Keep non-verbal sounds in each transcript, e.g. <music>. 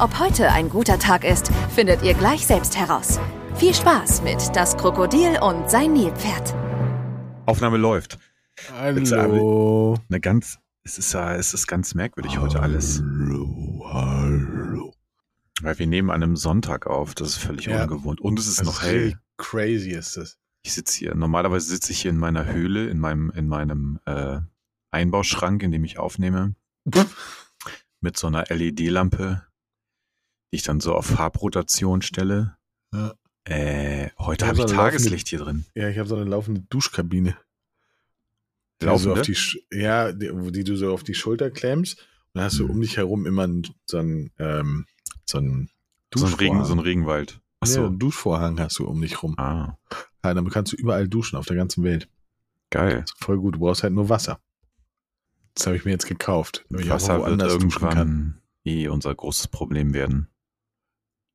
Ob heute ein guter Tag ist, findet ihr gleich selbst heraus. Viel Spaß mit Das Krokodil und sein Nilpferd. Aufnahme läuft. Hallo. Eine ganz, es ist ja, es ist ganz merkwürdig heute alles. Hallo, hallo. Weil wir nehmen an einem Sonntag auf, das ist völlig Ja. ungewohnt. Und es ist Das noch ist hell. Crazy ist das. Ich sitze hier, normalerweise sitze ich hier in meiner Höhle, in meinem, in meinem äh, Einbauschrank, in dem ich aufnehme, mit so einer LED-Lampe, die ich dann so auf Farbrotation stelle. Ja. Äh, heute Ich habe hab ich so Tageslicht hier drin. Ja, ich habe so eine laufende Duschkabine. Laufende? auf die, ja, die, die du so auf die Schulter klemmst. Und dann hast du Mhm. um dich herum immer so einen, ähm, so einen So ein, Regen, so ein. Regenwald. Ach Ja, so. einen Duschvorhang hast du um dich rum. Ah, Ja, damit kannst du überall duschen auf der ganzen Welt. geil. Voll gut. Du brauchst halt nur Wasser. Das habe ich mir jetzt gekauft. Wasser wird irgendwann eh unser großes Problem werden.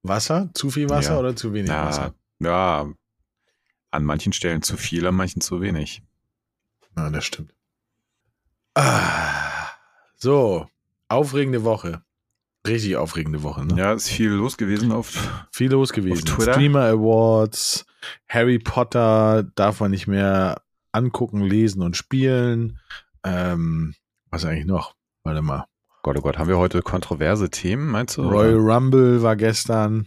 Wasser? Zu viel Wasser Ja. oder zu wenig Ja, Wasser? ja, an manchen Stellen zu viel, an manchen zu wenig. Ja, das stimmt. Ah, so, aufregende Woche. Richtig aufregende Woche, ne? Ja, ist viel los gewesen auf. Viel los gewesen. Auf Twitter? Streamer Awards, Harry Potter darf man nicht mehr angucken, lesen und spielen. Ähm, was eigentlich noch? Warte mal. Gott, oh Gott, haben wir heute kontroverse Themen, meinst du? Royal Rumble war gestern.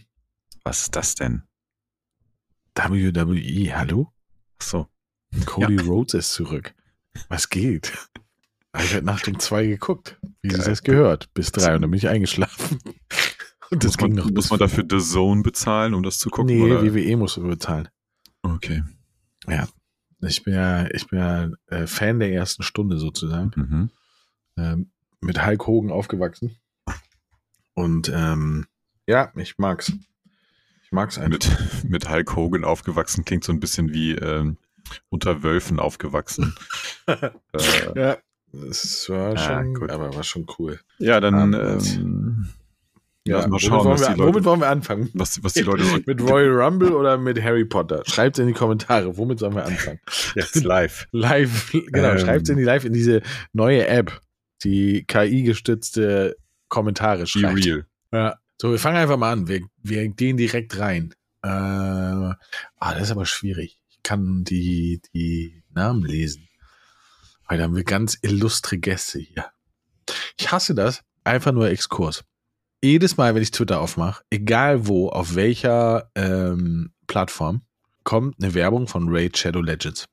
Was ist das denn? WWE, hallo? Ach so. Cody Rhodes ist zurück. Was geht? Ich habe Nacht um zwei geguckt, wie Geil. das gehört, bis drei und dann bin ich eingeschlafen. <laughs> Und das muss man, ging noch muss man dafür The Zone bezahlen, um das zu gucken? Nee, oder? WWE musst du bezahlen. Okay. Ich bin ja, ich bin ja äh, Fan der ersten Stunde sozusagen. Mhm. Ähm, mit Hulk Hogan aufgewachsen. Und ähm, ja, ich mag's. Ich mag's einfach. Mit, <laughs> mit Hulk Hogan aufgewachsen klingt so ein bisschen wie ähm, unter Wölfen aufgewachsen. <laughs> äh, Ja, das war Ah, schon, gut. aber war schon cool. ja, dann Ah, ähm, Ja, mal womit, schauen, wollen was wir, Leute, womit wollen wir anfangen? was, was die Leute <laughs> mit Royal Rumble oder mit Harry Potter? Schreibt in die Kommentare, womit sollen wir anfangen? jetzt live. Live, genau, Ähm. schreibt in die Live in diese neue App, die KI-gestützte Kommentare Be schreibt. real. Ja. So, wir fangen einfach mal an. Wir, wir gehen direkt rein. Äh, ah, das ist aber schwierig. Ich kann die, die Namen lesen. Heute haben wir ganz illustre Gäste hier. Ich hasse das. Einfach nur Exkurs. Jedes Mal, wenn ich Twitter aufmache, egal wo, auf welcher ähm, Plattform, kommt eine Werbung von Raid Shadow Legends.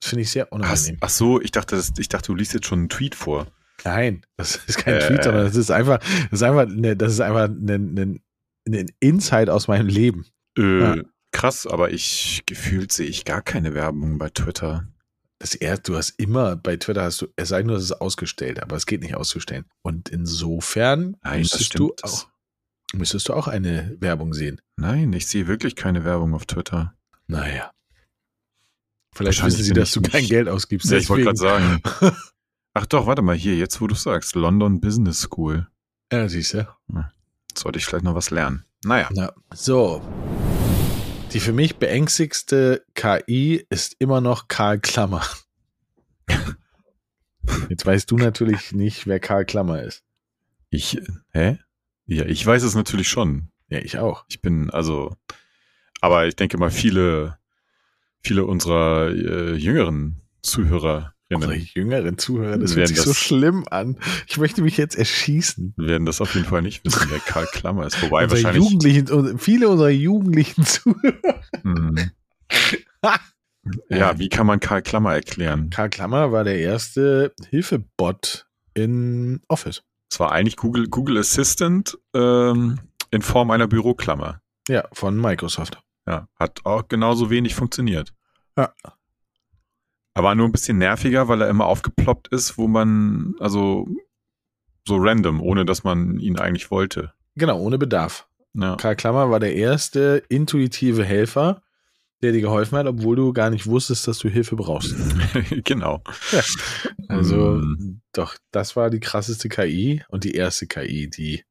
Das finde ich sehr Ach, unangenehm. ach so, ich dachte, das, ich dachte, du liest jetzt schon einen Tweet vor. Nein, das <laughs> ist kein Äh. Tweet, sondern das ist einfach, das ist einfach, eine, das ist einfach ein, ein, ein Insight aus meinem Leben. Äh, Ja. Krass, aber ich gefühlt sehe ich gar keine Werbung bei Twitter. Das erste, du hast immer bei Twitter hast du, es sei nur, es ist ausgestellt, aber es geht nicht auszustellen. Und insofern Nein, müsstest du auch, müsstest du auch eine Werbung sehen. Nein, ich sehe wirklich keine Werbung auf Twitter. Naja. Vielleicht wissen sie, dass du kein Geld ausgibst. Ja, ich wollte gerade sagen. <laughs> Ach doch, warte mal hier, jetzt wo du sagst, London Business School. ja, siehst du. Sollte ich vielleicht noch was lernen. Naja, Ja. So. Die für mich beängstigste KI ist immer noch Karl Klammer. <laughs> Jetzt weißt du natürlich nicht, wer Karl Klammer ist. ich, hä? Ja, ich weiß es natürlich schon. Ja, ich auch. Ich bin, also, aber ich denke mal, viele, viele unserer äh, jüngeren Unsere Zuhörerinnen jüngeren Zuhörer, das hört sich so das- schlimm an. Ich möchte mich jetzt erschießen. werden das auf jeden Fall nicht wissen, wer Karl Klammer ist. Wobei Unsere wahrscheinlich. Jugendlichen, viele unserer jugendlichen <laughs> Zuhörer. Hm. ja, wie kann man Karl Klammer erklären? Karl Klammer war der erste Hilfebot in Office. Es war eigentlich Google, Google Assistant ähm, in Form einer Büroklammer. Ja, von Microsoft. Ja, hat auch genauso wenig funktioniert. Ja. Er war nur ein bisschen nerviger, weil er immer aufgeploppt ist, wo man, also so random, ohne dass man ihn eigentlich wollte. Genau, ohne Bedarf. Ja. Karl Klammer war der erste intuitive Helfer, der dir geholfen hat, obwohl du gar nicht wusstest, dass du Hilfe brauchst. <laughs> genau. Also, Mm. doch, das war die krasseste KI und die erste KI, die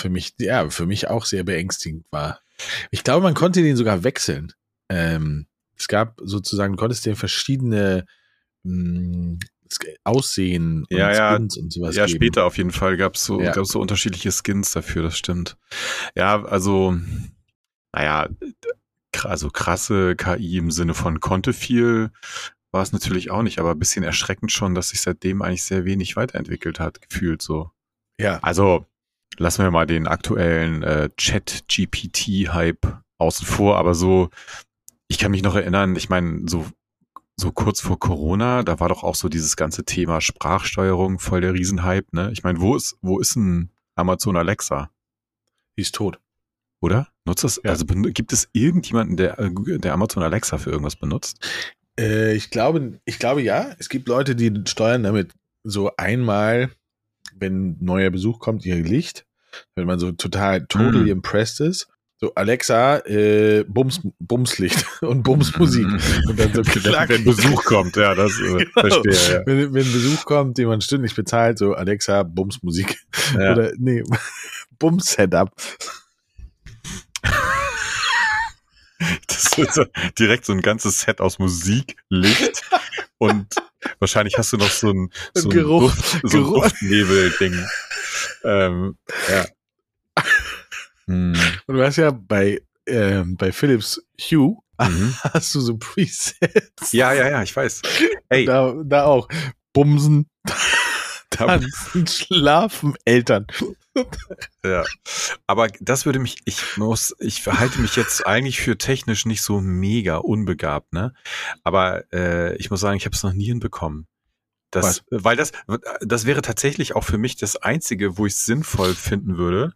für mich, ja, für mich auch sehr beängstigend war. Ich glaube, man konnte den sogar wechseln. Ähm, es gab sozusagen, du konntest den verschiedene mh, Sk- Aussehen und Ja, ja. Skins und sowas Ja, geben. später auf jeden Fall gab es so, Ja. gab's so unterschiedliche Skins dafür, das stimmt. Ja, also, naja, also krasse KI im Sinne von konnte viel war es natürlich auch nicht, aber ein bisschen erschreckend schon, dass sich seitdem eigentlich sehr wenig weiterentwickelt hat, gefühlt so. Ja, Also, lassen wir mal den aktuellen äh, Chat-GPT-Hype außen vor, aber so, ich kann mich noch erinnern, ich meine, so, so kurz vor Corona, da war doch auch so dieses ganze Thema Sprachsteuerung voll der Riesenhype, ne? Ich meine, wo ist, wo ist ein Amazon Alexa, die ist tot. oder? Nutzt das, Ja. also gibt es irgendjemanden, der, äh, der Amazon Alexa für irgendwas benutzt? Äh, ich glaube, ich glaube ja. Es gibt Leute, die steuern damit so einmal, wenn neuer Besuch kommt, ihr Licht, wenn man so total totally Mhm. impressed ist. So Alexa, äh, Bums, Bumslicht <laughs> und Bumsmusik. <laughs> Und dann so klack. wenn Besuch kommt, ja, das äh, <laughs> Genau. verstehe, ja. Wenn, wenn Besuch kommt, den man stündlich bezahlt, so Alexa, Bumsmusik. ja. Oder nee, Bums-Setup. Das ist so, direkt so ein ganzes Set aus Musik, Licht und wahrscheinlich hast du noch so ein, so ein, Geruch- Duft, so ein Geruch. Duftnebel-Ding. Ähm, ja. Hm. Und du hast ja bei, ähm, bei Philips Hue Mhm. <laughs> hast du so Presets. Ja, ja, ja, ich weiß. Ey, Da, da auch. Bumsen, <laughs> da, tanzen, schlafen, Eltern. ja. Aber das würde mich, ich muss, ich verhalte mich jetzt eigentlich für technisch nicht so mega unbegabt, ne? Aber äh, ich muss sagen, ich habe es noch nie hinbekommen. Das, weil das, das wäre tatsächlich auch für mich das Einzige, wo ich es sinnvoll finden würde,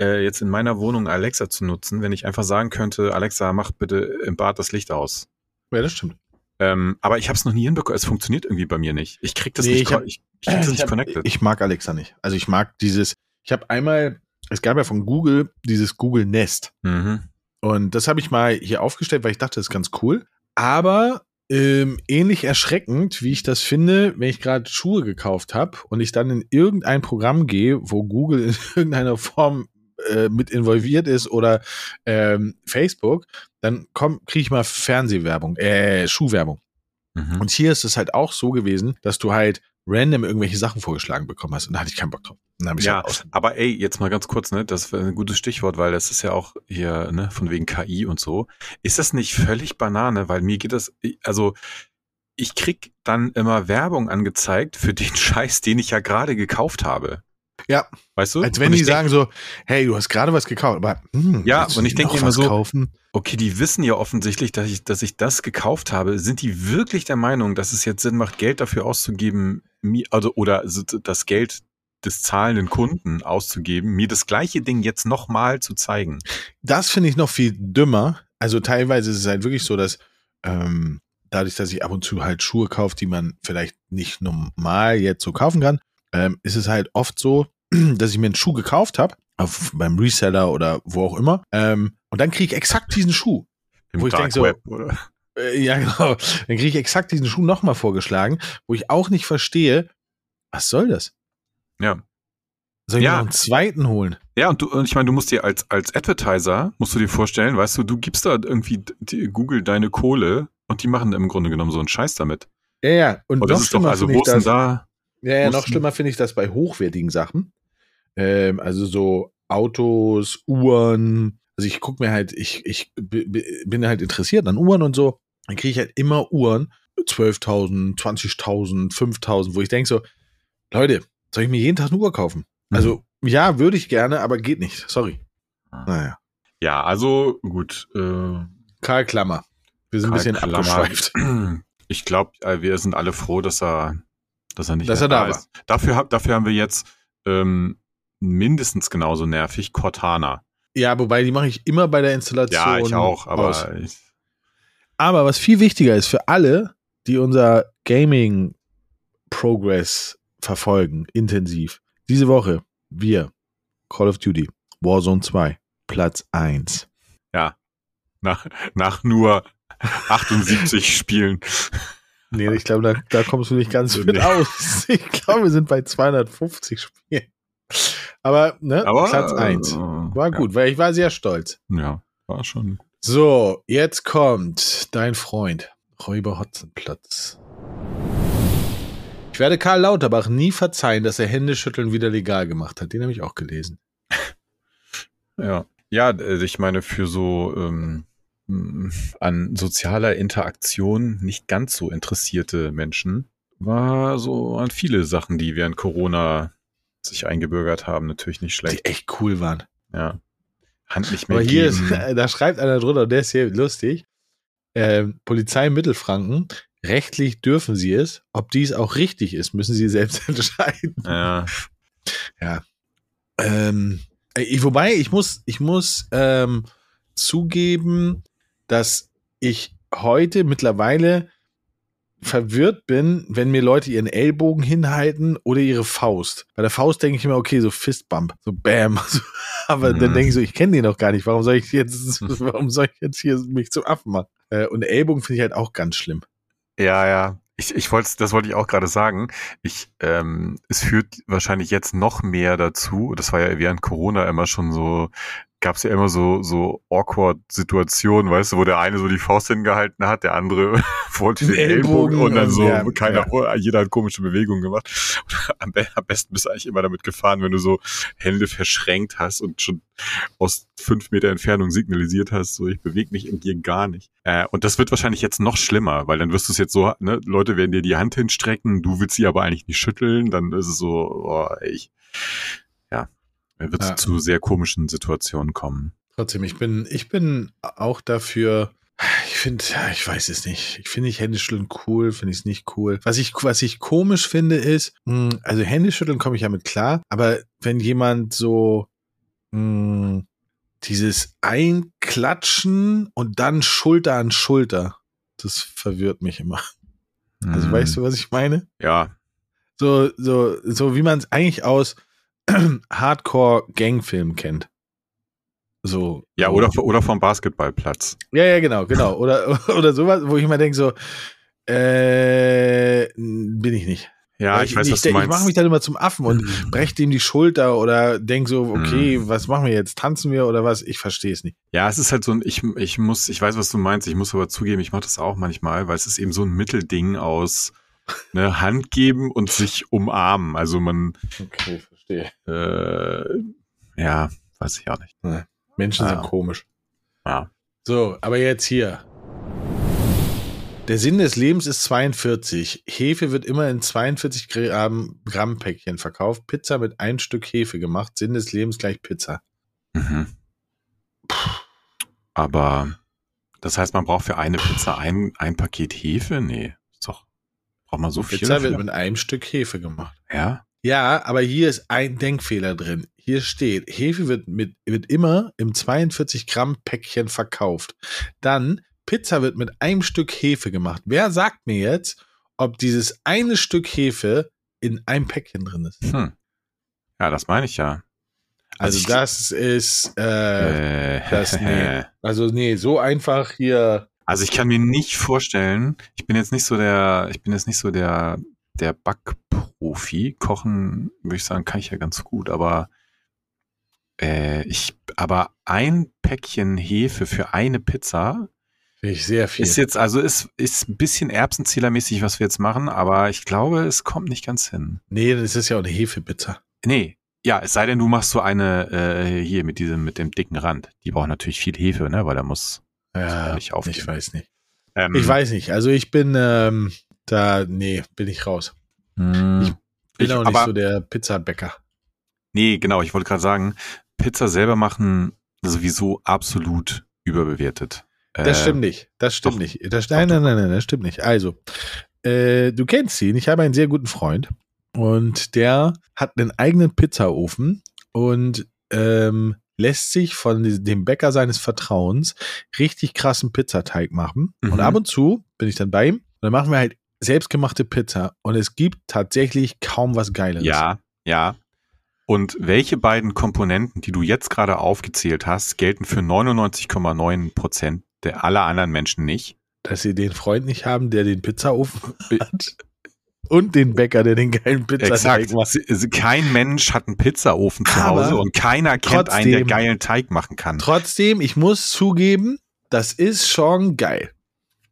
äh, jetzt in meiner Wohnung Alexa zu nutzen, wenn ich einfach sagen könnte, Alexa, mach bitte im Bad das Licht aus. Ja, das stimmt. Ähm, aber ich habe es noch nie hinbekommen. Es funktioniert irgendwie bei mir nicht. Ich krieg das Nee, nicht, ich hab- ich, ich krieg das Ich nicht hab- connected. Ich mag Alexa nicht. Also ich mag dieses, ich habe einmal, es gab ja von Google dieses Google Nest. mhm. Und das habe ich mal hier aufgestellt, weil ich dachte, das ist ganz cool. Aber ähm, ähnlich erschreckend, wie ich das finde, wenn ich gerade Schuhe gekauft habe und ich dann in irgendein Programm gehe, wo Google in <laughs> irgendeiner Form äh, mit involviert ist oder ähm, Facebook, dann kriege ich mal Fernsehwerbung, äh, Schuhwerbung. Mhm. Und hier ist es halt auch so gewesen, dass du halt random irgendwelche Sachen vorgeschlagen bekommen hast. Und da hatte ich keinen Bock drauf. Ja, halt aber ey, jetzt mal ganz kurz, ne, das wäre ein gutes Stichwort, weil das ist ja auch hier, ne, von wegen KI und so. Ist das nicht völlig Banane? Weil mir geht das, also ich krieg dann immer Werbung angezeigt für den <laughs> Scheiß, den ich ja gerade gekauft habe. Ja. Weißt du? Als wenn die sagen so, hey, du hast gerade was gekauft, aber hm, Ja, und ich nicht denk noch immer so, kaufen? Okay, die wissen ja offensichtlich, dass ich, dass ich das gekauft habe. Sind die wirklich der Meinung, dass es jetzt Sinn macht, Geld dafür auszugeben, also oder das Geld des zahlenden Kunden auszugeben, mir das gleiche Ding jetzt nochmal zu zeigen? Das finde ich noch viel dümmer. Also teilweise ist es halt wirklich so, dass ähm, dadurch, dass ich ab und zu halt Schuhe kaufe, die man vielleicht nicht normal jetzt so kaufen kann, ähm, ist es halt oft so, <clears throat> dass ich mir einen Schuh gekauft habe, beim Reseller oder wo auch immer, ähm, und dann kriege ich exakt diesen Schuh. Im Wo ich denk so, oder? Äh, ja, <laughs> genau. Dann kriege ich exakt diesen Schuh nochmal vorgeschlagen, wo ich auch nicht verstehe, was soll das? Ja. Soll ich Ja. mir noch einen zweiten holen? Ja, und, du, und ich meine, du musst dir als, als Advertiser, musst du dir vorstellen, weißt du, du gibst da irgendwie Google deine Kohle und die machen im Grunde genommen so einen Scheiß damit. Ja, ja. Und, Und das ist doch, also wo ist denn da? Ja, ja, noch schlimmer finde ich das bei hochwertigen Sachen. Ähm, also so Autos, Uhren. Also ich gucke mir halt, ich, ich bin halt interessiert an Uhren und so. Dann kriege ich halt immer Uhren, 12.000, 20.000, 5.000, wo ich denke so, Leute, soll ich mir jeden Tag eine Uhr kaufen? Also ja, würde ich gerne, aber geht nicht. Sorry. Ah. Naja. Ja, also gut. Äh, Karl Klammer. Wir sind ein bisschen Klammer. abgeschweift. Ich glaube, wir sind alle froh, dass er, dass er nicht Dass er da ist. Dafür, dafür haben wir jetzt ähm, mindestens genauso nervig Cortana. Ja, wobei die mache ich immer bei der Installation. Ja, ich auch, aber ich, Aber was viel wichtiger ist für alle, die unser Gaming Progress verfolgen, intensiv. Diese Woche, wir, Call of Duty, Warzone 2. Platz 1. Ja. Nach, nach nur 78 Spielen. Nee, ich glaube, da, da kommst du nicht ganz mit nee. aus. <laughs> Ich glaube, wir sind bei 250 Spielen. Aber, ne, Aber Platz 1. äh, War gut, weil ich war sehr stolz. Ja, ja, war schon. So, jetzt kommt dein Freund, Räuber Hotzenplatz. Ich werde Karl Lauterbach nie verzeihen, dass er Händeschütteln wieder legal gemacht hat. Den habe ich auch gelesen. <laughs> Ja. Ja, ich meine, für so ähm, an sozialer Interaktion nicht ganz so interessierte Menschen war so an viele Sachen, die während Corona sich eingebürgert haben, natürlich nicht Die schlecht. echt cool waren. Ja. Hand nicht mehr Aber hier ist, geben. <laughs> da schreibt einer drunter, der ist hier lustig. Ähm, Polizei Mittelfranken, rechtlich dürfen sie es. Ob dies auch richtig ist, müssen sie selbst <laughs> entscheiden. ja. Ähm, äh, wobei, ich muss, ich muss ähm, zugeben, dass ich heute mittlerweile verwirrt bin, wenn mir Leute ihren Ellbogen hinhalten oder ihre Faust. Bei der Faust denke ich immer, okay, so Fistbump, so Bam. <laughs> Aber dann Mhm. denke ich so, ich kenne den noch gar nicht. Warum soll ich jetzt, <laughs> warum soll ich jetzt hier mich zum Affen machen? Äh, Und Ellbogen finde ich halt auch ganz schlimm. Ja, ja. Ich, ich wollte, das wollte ich auch gerade sagen. Ich, ähm, es führt wahrscheinlich jetzt noch mehr dazu. Das war ja während Corona immer schon so, gab es ja immer so so awkward Situationen, weißt du, wo der eine so die Faust hingehalten hat, der andere <laughs> wollte den Den Ellbogen, Ellbogen und dann so ja, keiner, jeder hat komische Bewegungen gemacht. <laughs> Am, am besten bist du eigentlich immer damit gefahren, wenn du so Hände verschränkt hast und schon aus fünf Meter Entfernung signalisiert hast, so ich bewege mich in dir gar nicht. Äh, und das wird wahrscheinlich jetzt noch schlimmer, weil dann wirst du es jetzt so, ne, Leute werden dir die Hand hinstrecken, du willst sie aber eigentlich nicht schütteln, dann ist es so, oh, ich, ja, dann wird es Ja. zu sehr komischen Situationen kommen. Trotzdem, ich bin, ich bin auch dafür. Ich finde, ich weiß es nicht. Ich finde ich Händeschütteln cool, finde ich es nicht cool. Was ich, was ich komisch finde, ist, mh, also Händeschütteln komme ich damit klar, aber wenn jemand so mh, dieses Einklatschen und dann Schulter an Schulter, das verwirrt mich immer. Also Mhm. weißt du, was ich meine? Ja, So, so, so wie man es eigentlich aus Hardcore-Gangfilmen kennt. So. ja, oder, oder vom Basketballplatz. Ja, ja, genau, genau. Oder, <laughs> oder sowas, wo ich immer denke, so, äh, bin ich nicht. Ja, Weil ich, weiß, ich, was du ich meinst. mache mich dann immer zum Affen und brech dem die Schulter oder denk so, okay, Mhm. was machen wir jetzt? Tanzen wir oder was? Ich verstehe es nicht. Ja, es ist halt so ein, ich, ich muss, ich weiß, was du meinst, ich muss aber zugeben, ich mache das auch manchmal, weil es ist eben so ein Mittelding aus ne, Hand geben und sich umarmen. Also man, Okay, verstehe. äh, ja, weiß ich auch nicht. Menschen Ja. sind komisch. Ja. So, aber jetzt hier. Der Sinn des Lebens ist 42. Hefe wird immer in 42 Gramm, Päckchen verkauft. Pizza mit ein Stück Hefe gemacht. Sinn des Lebens gleich Pizza. Mhm. Aber das heißt, man braucht für eine Pizza ein, ein Paket Hefe? Nee, ist doch, braucht man so viel? Pizza wird mit einem Stück Hefe gemacht. Ja? Ja, aber hier ist ein Denkfehler drin. Hier steht, Hefe wird, mit, wird immer im 42 Gramm Päckchen verkauft. Dann, Pizza wird mit einem Stück Hefe gemacht. Wer sagt mir jetzt, ob dieses eine Stück Hefe in einem Päckchen drin ist? Hm. Ja, das meine ich ja. Also ich- das ist, äh, Äh, das- nee. also nee, so einfach hier. Also ich kann mir nicht vorstellen, ich bin jetzt nicht so der, ich bin jetzt nicht so der, der Backprofi. Kochen, würde ich sagen, kann ich ja ganz gut, aber äh, ich, aber ein Päckchen Hefe für eine Pizza Finde ich sehr viel. ist jetzt, also ist, ist ein bisschen Erbsenzählermäßig, was wir jetzt machen, aber ich glaube, es kommt nicht ganz hin. nee, das ist ja auch eine Hefepizza. Nee, ja, es sei denn, du machst so eine äh, hier mit diesem, mit dem dicken Rand. Die braucht natürlich viel Hefe, ne, weil da muss. Ja, nicht aufgehen. ich weiß nicht. Ähm, Ich weiß nicht. Also ich bin ähm, da, nee, bin ich raus. Mh, Ich Bin ich- auch nicht aber- so der Pizzabäcker. Nee, genau, ich wollte gerade sagen, Pizza selber machen sowieso absolut überbewertet. Das Äh, stimmt nicht. Das stimmt doch. nicht. Das, nein, nein, nein, nein, das stimmt nicht. Also, äh, du kennst ihn. Ich habe einen sehr guten Freund und der hat einen eigenen Pizzaofen und ähm, lässt sich von dem Bäcker seines Vertrauens richtig krassen Pizzateig machen. Mhm. Und ab und zu bin ich dann bei ihm und dann machen wir halt selbstgemachte Pizza und es gibt tatsächlich kaum was Geileres. Ja, ja. Und welche beiden Komponenten, die du jetzt gerade aufgezählt hast, gelten für 99,9 Prozent der aller anderen Menschen nicht? Dass sie den Freund nicht haben, der den Pizzaofen hat. Und den Bäcker, der den geilen Pizzateig macht. Kein Mensch hat einen Pizzaofen zu Aber Hause und keiner kennt einen, der trotzdem- geilen Teig machen kann. Trotzdem, ich muss zugeben, das ist schon geil.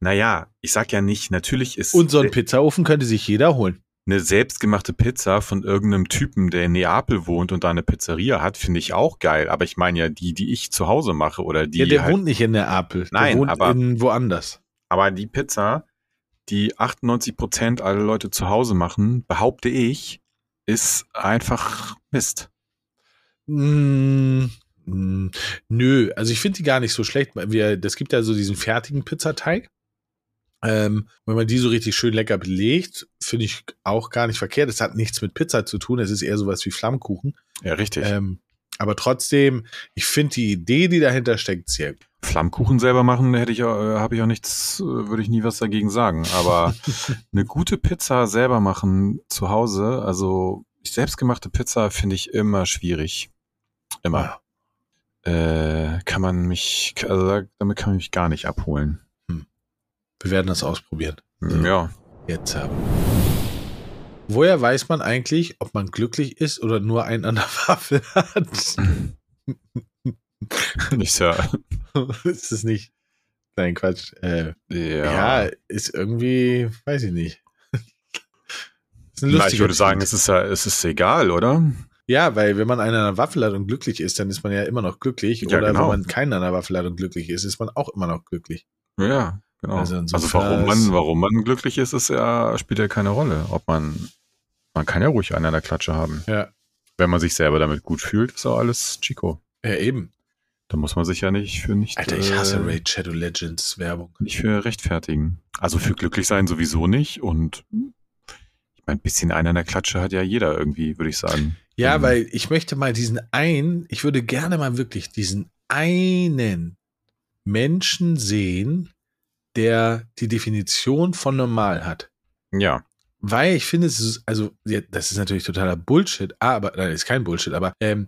Naja, ich sag ja nicht, natürlich ist Und so einen äh, Pizzaofen könnte sich jeder holen. eine selbstgemachte Pizza von irgendeinem Typen, der in Neapel wohnt und da eine Pizzeria hat, finde ich auch geil. Aber ich meine ja die, die ich zu Hause mache oder die ja, der halt, wohnt nicht in der Apel. Nein, der wohnt aber- in woanders. aber die Pizza, die 98 Prozent aller Leute zu Hause machen, behaupte ich, ist einfach Mist. Mm, mm, nö, also ich finde die gar nicht so schlecht. Wir, das gibt ja so diesen fertigen Pizzateig. Ähm, wenn man die so richtig schön lecker belegt, finde ich auch gar nicht verkehrt. Es hat nichts mit Pizza zu tun, es ist eher sowas wie Flammkuchen. Ja, richtig. Ähm, aber trotzdem, ich finde die Idee, die dahinter steckt, sehr gut. Flammkuchen selber machen, hätte ich, auch- äh, habe ich auch nichts, äh, würde ich nie was dagegen sagen. Aber <laughs> eine gute Pizza selber machen zu Hause, also selbstgemachte Pizza finde ich immer schwierig. Immer. Äh, kann man mich, also da- damit kann man mich gar nicht abholen. Wir werden das ausprobieren. Ja. Jetzt haben. Woher weiß man eigentlich, ob man glücklich ist oder nur einen an der <laughs> Waffel hat? <laughs> Ist ja, <laughs> ist es nicht? Nein, Quatsch. Äh, ja. ja. ist irgendwie, weiß ich nicht. ist ein Na, ich würde sagen, es ist ja, es ist egal, oder? Ja, weil wenn man einen an der Waffel hat und glücklich ist, dann ist man ja immer noch glücklich. Ja, Oder genau. wenn man keinen an der Waffel hat und glücklich ist, ist man auch immer noch glücklich. Ja, genau. Also Also, warum man, warum man glücklich ist, ist ja, spielt ja keine Rolle. Ob man, man kann ja ruhig einen an der Klatsche haben. Ja. Wenn man sich selber damit gut fühlt, ist auch alles Chico. Ja, eben. Da muss man sich ja nicht für nicht, Alter, ich hasse äh, Raid Shadow Legends Werbung. nicht für rechtfertigen. Also für glücklich sein sowieso nicht und ich meine, ein bisschen einen an der Klatsche hat ja jeder irgendwie, würde ich sagen. Ja, Ähm, weil ich möchte mal diesen einen, ich würde gerne mal wirklich diesen einen Menschen sehen, der die Definition von normal hat. Ja, Weil ich finde, es ist, also, das ist natürlich totaler Bullshit, aber, nein, ist kein Bullshit, aber ähm,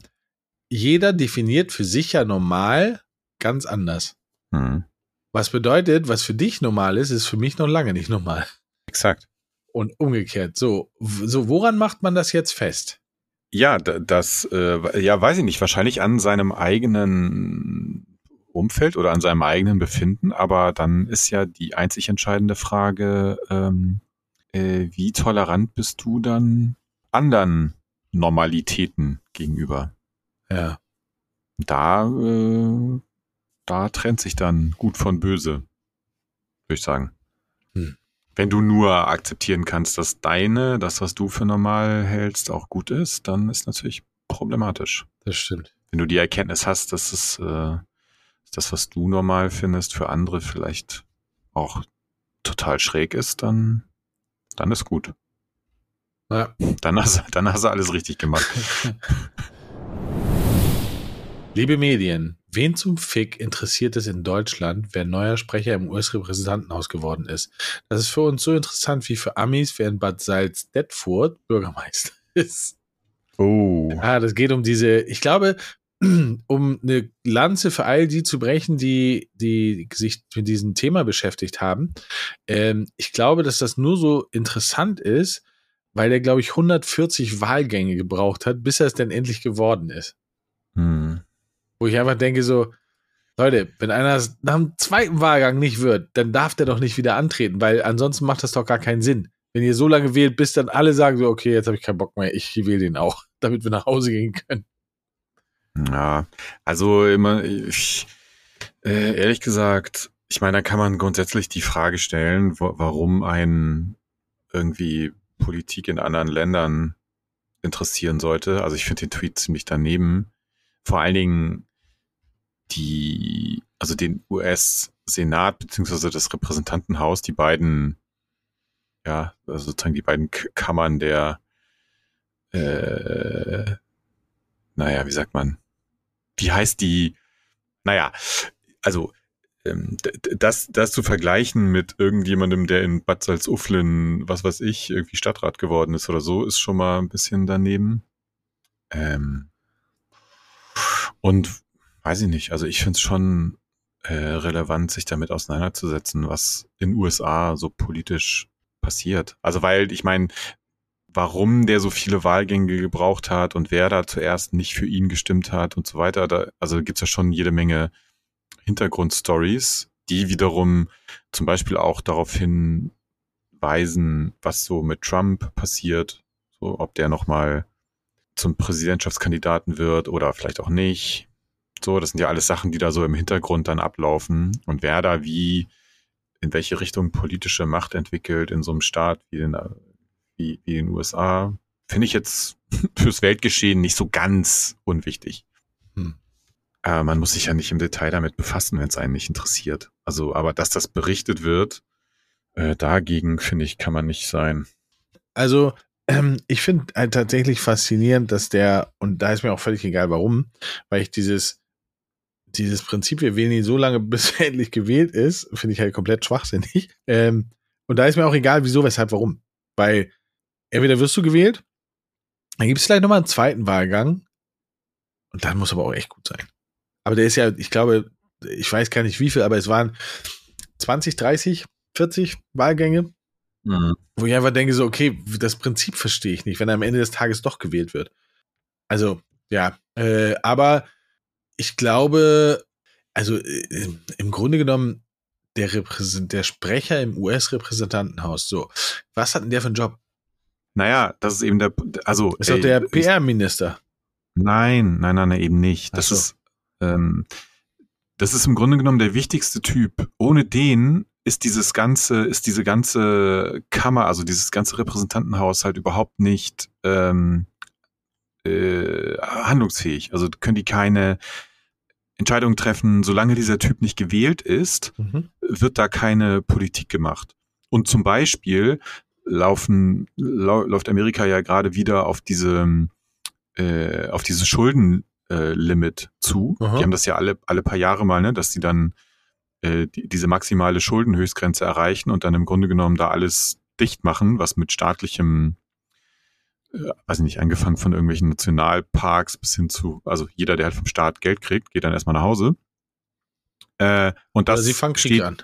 jeder definiert für sich ja normal ganz anders. hm. Was bedeutet, was für dich normal ist, ist für mich noch lange nicht normal. exakt. Und umgekehrt. So, so woran macht man das jetzt fest? Ja, da- das, äh, ja, weiß ich nicht, wahrscheinlich an seinem eigenen Umfeld oder an seinem eigenen Befinden, aber dann ist ja die einzig entscheidende Frage, ähm, äh, wie tolerant bist du dann anderen Normalitäten gegenüber? Ja. Da, äh, da trennt sich dann gut von böse, würde ich sagen. Hm. Wenn du nur akzeptieren kannst, dass deine, das, was du für normal hältst, auch gut ist, dann ist natürlich problematisch. Das stimmt. Wenn du die Erkenntnis hast, dass es äh, das, was du normal findest, für andere vielleicht auch total schräg ist, dann, dann ist gut. Ja. Dann hast, dann hast du alles richtig gemacht. <laughs> Liebe Medien, wen zum Fick interessiert es in Deutschland, wer neuer Sprecher im US-Repräsentantenhaus geworden ist? Das ist für uns so interessant wie für Amis, wer in Bad Salzdetfurt Bürgermeister <laughs> ist. Oh. Ah, das geht um diese, ich glaube, <clears throat> um eine Lanze für all die zu brechen, die, die sich mit diesem Thema beschäftigt haben. Ähm, ich glaube, dass das nur so interessant ist, weil er, glaube ich, 140 Wahlgänge gebraucht hat, bis er es denn endlich geworden ist. Hm. Wo ich einfach denke so, Leute, wenn einer nach dem zweiten Wahlgang nicht wird, dann darf der doch nicht wieder antreten, weil ansonsten macht das doch gar keinen Sinn. Wenn ihr so lange wählt, bis dann alle sagen so, okay, jetzt habe ich keinen Bock mehr, ich wähle den auch, <laughs> damit wir nach Hause gehen können. Ja, also immer, ich, äh, ehrlich gesagt, ich meine, da kann man grundsätzlich die Frage stellen, wo, warum ein irgendwie Politik in anderen Ländern interessieren sollte. Also ich finde den Tweet ziemlich daneben. Vor allen Dingen die, also den US-Senat beziehungsweise das Repräsentantenhaus, die beiden, ja, also sozusagen die beiden Kammern der, äh, naja, wie sagt man, wie heißt die, naja, also ähm, das, das zu vergleichen mit irgendjemandem, der in Bad Salzuflen, was weiß ich, irgendwie Stadtrat geworden ist oder so, ist schon mal ein bisschen daneben. Ähm, und weiß ich nicht, also ich finde es schon äh, relevant, sich damit auseinanderzusetzen, was in USA so politisch passiert. Also weil, ich meine, warum der so viele Wahlgänge gebraucht hat und wer da zuerst nicht für ihn gestimmt hat und so weiter, da, also gibt's ja schon jede Menge Hintergrundstories, die wiederum zum Beispiel auch darauf hinweisen, was so mit Trump passiert, so ob der nochmal zum Präsidentschaftskandidaten wird oder vielleicht auch nicht. So, das sind ja alles Sachen, die da so im Hintergrund dann ablaufen und wer da wie in welche Richtung politische Macht entwickelt in so einem Staat wie in, wie, wie in den USA, finde ich jetzt <laughs> fürs Weltgeschehen nicht so ganz unwichtig. Hm. Äh, man muss sich ja nicht im Detail damit befassen, wenn es einen nicht interessiert. Also, aber dass das berichtet wird, äh, dagegen finde ich, kann man nicht sein. Also, ähm, ich finde halt tatsächlich faszinierend, dass der, und da ist mir auch völlig egal warum, weil ich dieses, dieses Prinzip, wir wählen ihn so lange, <laughs> bis er endlich gewählt ist, finde ich halt komplett schwachsinnig. Ähm, und da ist mir auch egal, wieso, weshalb, warum. Weil entweder wirst du gewählt, dann gibt es vielleicht nochmal einen zweiten Wahlgang und dann muss aber auch echt gut sein. Aber der ist ja, ich glaube, ich weiß gar nicht wie viel, aber es waren 20, 30, 40 Wahlgänge, mhm. wo ich einfach denke, so, okay, das Prinzip verstehe ich nicht, wenn er am Ende des Tages doch gewählt wird. Also, ja, äh, aber ich glaube, also äh, im Grunde genommen, der, Repräsent, der Sprecher im US-Repräsentantenhaus, so, was hat denn der für einen Job? Naja, das ist eben der, also. Ist doch der PR-Minister. Nein, nein, nein, nein, eben nicht. Das so. ist, ähm, das ist im Grunde genommen der wichtigste Typ. Ohne den ist dieses ganze, ist diese ganze Kammer, also dieses ganze Repräsentantenhaus halt überhaupt nicht ähm, äh, handlungsfähig. Also können die keine Entscheidungen treffen, solange dieser Typ nicht gewählt ist, mhm. wird da keine Politik gemacht. Und zum Beispiel laufen, lau läuft Amerika ja gerade wieder auf diese, äh, auf diese Schuldenlimit äh, zu. Aha. Die haben das ja alle, alle paar Jahre mal, ne, dass die dann äh, die, diese maximale Schuldenhöchstgrenze erreichen und dann im Grunde genommen da alles dicht machen, was mit staatlichem äh, weiß nicht, angefangen von irgendwelchen Nationalparks bis hin zu, also jeder, der halt vom Staat Geld kriegt, geht dann erstmal nach Hause. Äh, und das Oder sie fangen Krieg an.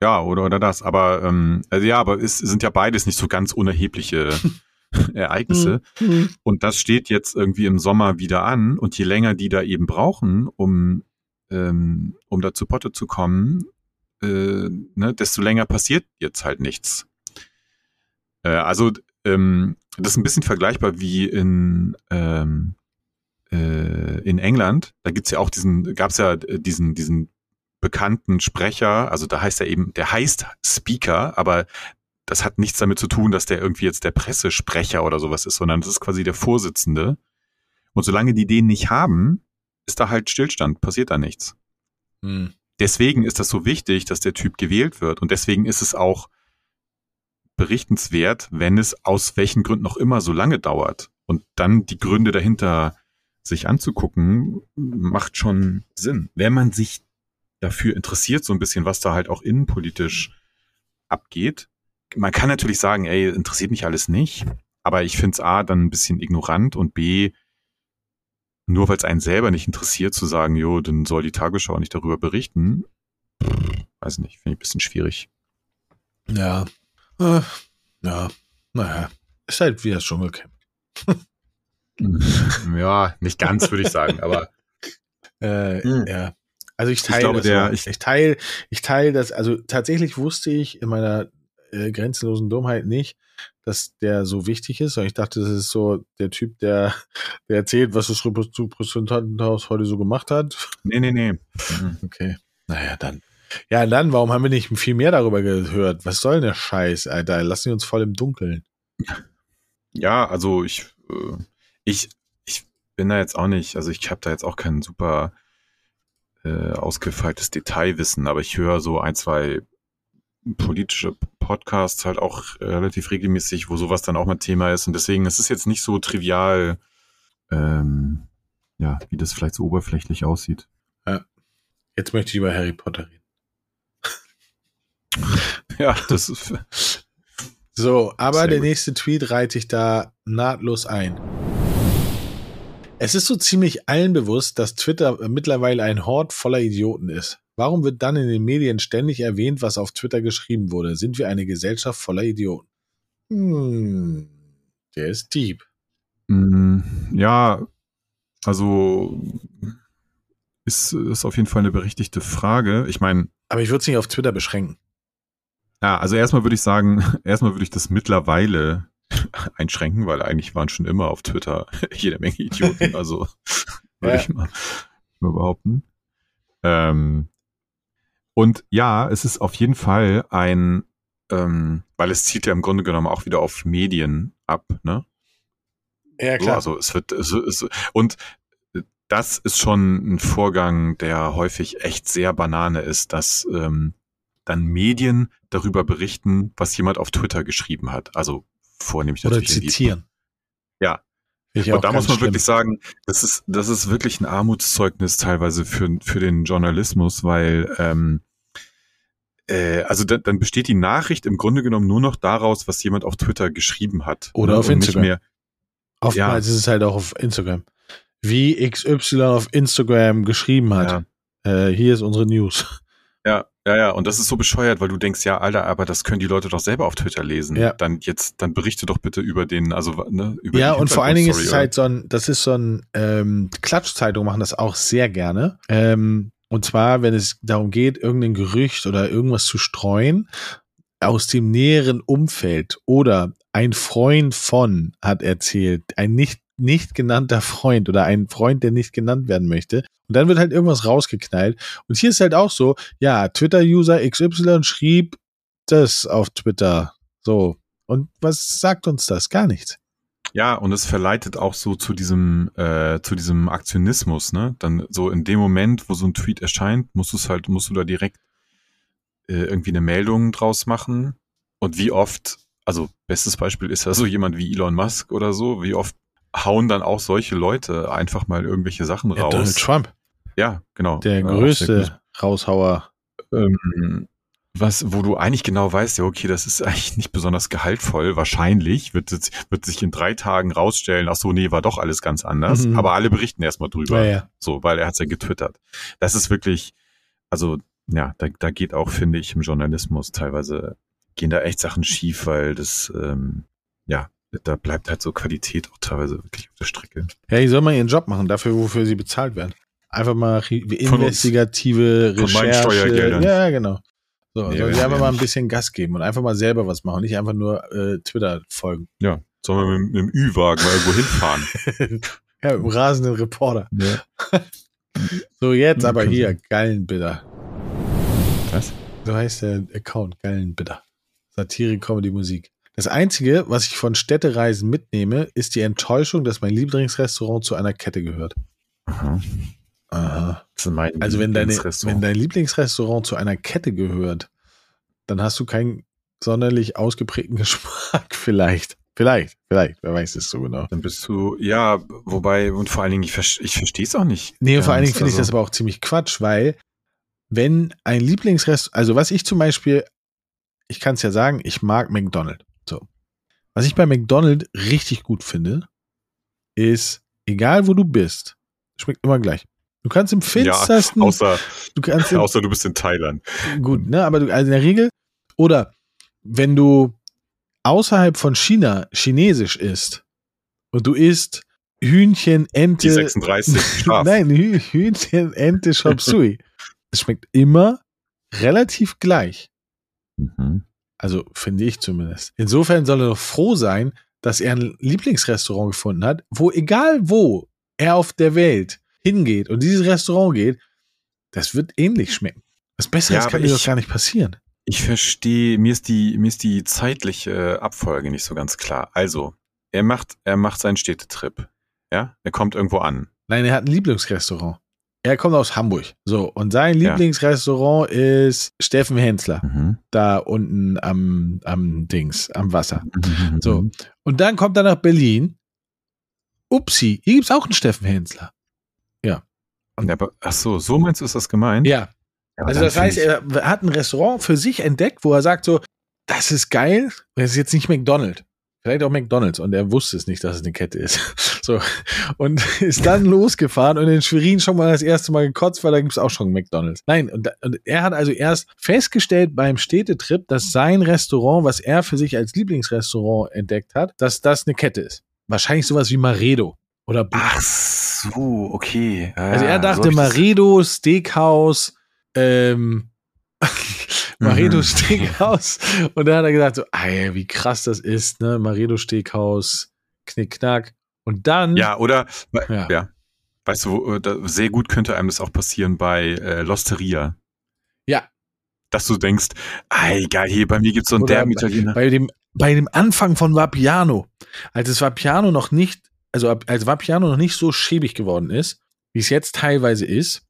Ja, oder, oder das. Aber ähm, also ja, aber es sind ja beides nicht so ganz unerhebliche <laughs> Ereignisse. Mhm. und das steht jetzt irgendwie im Sommer wieder an. Und je länger die da eben brauchen, um, ähm, um da zu Potte zu kommen, äh, ne, desto länger passiert jetzt halt nichts. Äh, also ähm, das ist ein bisschen vergleichbar wie in, ähm, äh, in England. Da gibt's ja auch diesen, gab's ja diesen, diesen bekannten Sprecher, also da heißt er eben, der heißt Speaker, aber das hat nichts damit zu tun, dass der irgendwie jetzt der Pressesprecher oder sowas ist, sondern das ist quasi der Vorsitzende. Und solange die den nicht haben, ist da halt Stillstand, passiert da nichts. Hm. Deswegen ist das so wichtig, dass der Typ gewählt wird. Und deswegen ist es auch berichtenswert, wenn es aus welchen Gründen noch immer so lange dauert. Und dann die Gründe dahinter sich anzugucken, macht schon Sinn. Wenn man sich dafür interessiert, so ein bisschen, was da halt auch innenpolitisch abgeht. Man kann natürlich sagen, ey, interessiert mich alles nicht, aber ich finde es A, dann ein bisschen ignorant und B, nur weil es einen selber nicht interessiert, zu sagen, jo, dann soll die Tagesschau nicht darüber berichten, weiß nicht, finde ich ein bisschen schwierig. Ja, äh, ja, naja, ist halt wie das Dschungelcamp. <laughs> ja, nicht ganz, würde ich sagen, aber <laughs> äh, hm. ja. Also ich teile ich glaube, der, ich, ich teile, ich teile das, also tatsächlich wusste ich in meiner äh, grenzenlosen Dummheit nicht, dass der so wichtig ist. Und ich dachte, das ist so der Typ, der, der erzählt, was das Repräsentantenhaus heute so gemacht hat. Nee, nee, nee. Mhm. Okay. Naja, dann. Ja, dann, warum haben wir nicht viel mehr darüber gehört? Was soll denn der Scheiß, Alter? Lassen wir uns voll im Dunkeln. Ja, also ich, äh, ich, ich bin da jetzt auch nicht, also ich habe da jetzt auch keinen super äh, ausgefeiltes Detailwissen, aber ich höre so ein, zwei politische Podcasts halt auch relativ regelmäßig, wo sowas dann auch mal Thema ist. Und deswegen ist es jetzt nicht so trivial, ähm, ja, wie das vielleicht so oberflächlich aussieht. Ja. Jetzt möchte ich über Harry Potter reden. <laughs> ja, das ist. so, aber der gut. nächste Tweet reiht sich da nahtlos ein. Es ist so ziemlich allen bewusst, dass Twitter mittlerweile ein Hort voller Idioten ist. Warum wird dann in den Medien ständig erwähnt, was auf Twitter geschrieben wurde? Sind wir eine Gesellschaft voller Idioten? Hm, der ist deep. Mm, Ja, also ist, ist auf jeden Fall eine berechtigte Frage. Ich meine, Aber ich würde es nicht auf Twitter beschränken. ja, also erstmal würde ich sagen, <laughs> erstmal würde ich das mittlerweile <laughs> einschränken, weil eigentlich waren schon immer auf Twitter <laughs> jede Menge Idioten. Also <laughs> würde Ja. ich mal, behaupten. Ähm, und ja, es ist auf jeden Fall ein, ähm, weil es zieht ja im Grunde genommen auch wieder auf Medien ab, ne? Ja, So, also es wird es, es, und das ist schon ein Vorgang, der häufig echt sehr Banane ist, dass ähm, dann Medien darüber berichten, was jemand auf Twitter geschrieben hat. Also vornehmlich Oder zitieren. Ja. Und da muss man schlimm. wirklich sagen, das ist, das ist wirklich ein Armutszeugnis teilweise für, für den Journalismus, weil ähm, äh, also da, dann besteht die Nachricht im Grunde genommen nur noch daraus, was jemand auf Twitter geschrieben hat. Oder ne? auf Und nicht Instagram. Mehr, Oftmals ist es halt auch auf Instagram. Wie XY auf Instagram geschrieben hat. Äh, hier ist unsere News. Ja, ja, ja. Und das ist so bescheuert, weil du denkst, ja, Alter, aber das können die Leute doch selber auf Twitter lesen. Ja. Dann jetzt, dann berichte doch bitte über den, also ne, über Ja, und vor allen Dingen ist es halt so ein, das ist so ein, ähm, Klatschzeitungen machen das auch sehr gerne. Ähm, und zwar, wenn es darum geht, irgendein Gerücht oder irgendwas zu streuen aus dem näheren Umfeld oder ein Freund von hat erzählt, ein nicht, nicht genannter Freund oder ein Freund, der nicht genannt werden möchte. Und dann wird halt irgendwas rausgeknallt. Und hier ist halt auch so, ja, Twitter-User XY schrieb das auf Twitter. So. Und was sagt uns das? Gar nichts. Ja, und es verleitet auch so zu diesem, äh, zu diesem Aktionismus, ne? Dann so in dem Moment, wo so ein Tweet erscheint, musst du es halt, musst du da direkt äh, irgendwie eine Meldung draus machen. Und wie oft, also bestes Beispiel ist ja so jemand wie Elon Musk oder so, wie oft hauen dann auch solche Leute einfach mal irgendwelche Sachen Ja, raus. Donald Trump, Ja, genau. der größte Raushauer. gut. Ähm, was, wo du eigentlich genau weißt, ja, okay, das ist eigentlich nicht besonders gehaltvoll. Wahrscheinlich wird, es, wird sich in drei Tagen rausstellen, ach so, nee, war doch alles ganz anders. Mhm. Aber alle berichten erstmal drüber. Ja, ja. So, weil er hat's ja getwittert. Das ist wirklich, also, ja, da, da geht auch, finde ich, im Journalismus teilweise gehen da echt Sachen schief, weil das, ähm, ja, da bleibt halt so Qualität auch teilweise wirklich auf der Strecke. Ja, die sollen mal ihren Job machen, dafür, wofür sie bezahlt werden. Einfach mal ri- Von uns. investigative Von meinen Recherche. Steuergeldern. Ja, genau. So, Nee, sollen sie einfach mal ein bisschen Gas geben und einfach mal selber was machen, nicht einfach nur äh, Twitter folgen. Ja, sollen wir mit, mit dem Ü-Wagen mal irgendwo hinfahren? <laughs> Ja, im rasenden Reporter. ja. <laughs> So, jetzt aber hier. Gallenbitter. Was? So heißt der Account, Gallenbitter. Satire, Comedy, Musik. Das Einzige, was ich von Städtereisen mitnehme, ist die Enttäuschung, dass mein Lieblingsrestaurant zu einer Kette gehört. Aha. Aha. Mein Also wenn, deine, wenn dein Lieblingsrestaurant zu einer Kette gehört, dann hast du keinen sonderlich ausgeprägten <laughs> Geschmack vielleicht. Vielleicht, vielleicht, wer weiß es so genau. Dann bist du, ja, wobei, und vor allen Dingen, ich, ich verstehe es auch nicht. Nee, und vor allen Dingen Ganz, finde ich das also- aber auch ziemlich Quatsch, weil wenn ein Lieblingsrestaurant, also was ich zum Beispiel, ich kann es ja sagen, ich mag McDonald's. Was ich bei McDonald's richtig gut finde, ist, egal wo du bist, schmeckt immer gleich. Du kannst im finstersten, Außer, du kannst im, außer du bist in Thailand. gut, ne, aber du, also in der Regel, oder wenn du außerhalb von China chinesisch isst und du isst Hühnchen, Die Ente, 36 <laughs> scharf. Nein, Hü Hühnchen, Ente, Chop Suey. Es schmeckt immer relativ gleich. Mhm. Also finde ich zumindest. Insofern soll er doch froh sein, dass er ein Lieblingsrestaurant gefunden hat, wo egal wo er auf der Welt hingeht und dieses Restaurant geht, das wird ähnlich schmecken. Was Besseres Ja, kann dir doch gar nicht passieren. Ich verstehe, mir ist die, mir ist die zeitliche Abfolge nicht so ganz klar. Also, er macht, er macht seinen Städtetrip. Ja, er kommt irgendwo an. Nein, er hat ein Lieblingsrestaurant. Er kommt aus Hamburg. So, und sein Ja. Lieblingsrestaurant ist Steffen Hensler, Mhm. da unten am, am Dings, am Wasser. Mhm. So. Und dann kommt er nach Berlin. Upsi, hier gibt's auch einen Steffen Hensler. Ja, aber, ach so, so meinst du, ist das gemeint? Ja. Ja, Also das heißt, er hat ein Restaurant für sich entdeckt, wo er sagt so, das ist geil, das ist jetzt nicht McDonald's. Vielleicht auch McDonalds und er wusste es nicht, dass es eine Kette ist. <laughs> So. Und <laughs> ist dann losgefahren und in Schwerin schon mal das erste Mal gekotzt, weil da gibt es auch schon McDonalds. Nein, und, und er hat also erst festgestellt beim Städtetrip, dass sein Restaurant, was er für sich als Lieblingsrestaurant entdeckt hat, dass das eine Kette ist. Wahrscheinlich sowas wie Maredo oder Bl- Ach so, okay. Ja, Also er so dachte das- Maredo Steakhouse, ähm, <laughs> Maredo Mhm. Steakhouse. Und da hat er gesagt, so, ey, wie krass das ist, ne? Maredo Steakhouse, Knickknack. Und dann, Ja, oder, Ja. ja. Weißt du, äh, sehr gut könnte einem das auch passieren bei äh, Losteria. Ja. Dass du denkst, ey, geil, hier bei mir gibt's so einen derben Italiener. bei dem, bei dem Anfang von Vapiano, als es Vapiano noch nicht, also als Vapiano noch nicht so schäbig geworden ist, wie es jetzt teilweise ist,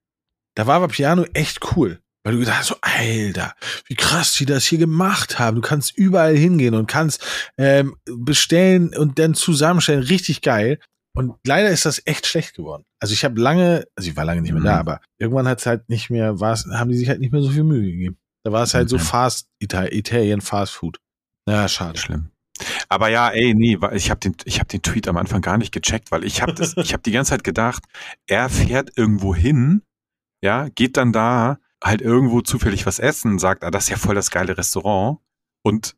da war Vapiano echt cool. Weil du gedacht hast, so, Alter, wie krass die das hier gemacht haben. Du kannst überall hingehen und kannst ähm, bestellen und dann zusammenstellen. Richtig geil. Und leider ist das echt schlecht geworden. Also ich habe lange, also ich war lange nicht mehr Mhm. da, aber irgendwann hat es halt nicht mehr, war's, haben die sich halt nicht mehr so viel Mühe gegeben. Da war es halt so Okay. Fast, Ita Italien Fast Food. Ja, schade. Schlimm. Aber ja, ey, nee, ich habe den, ich hab den Tweet am Anfang gar nicht gecheckt, weil ich habe ich habe die ganze Zeit gedacht, er fährt irgendwo hin, ja, geht dann da halt irgendwo zufällig was essen, sagt, ah, das ist ja voll das geile Restaurant und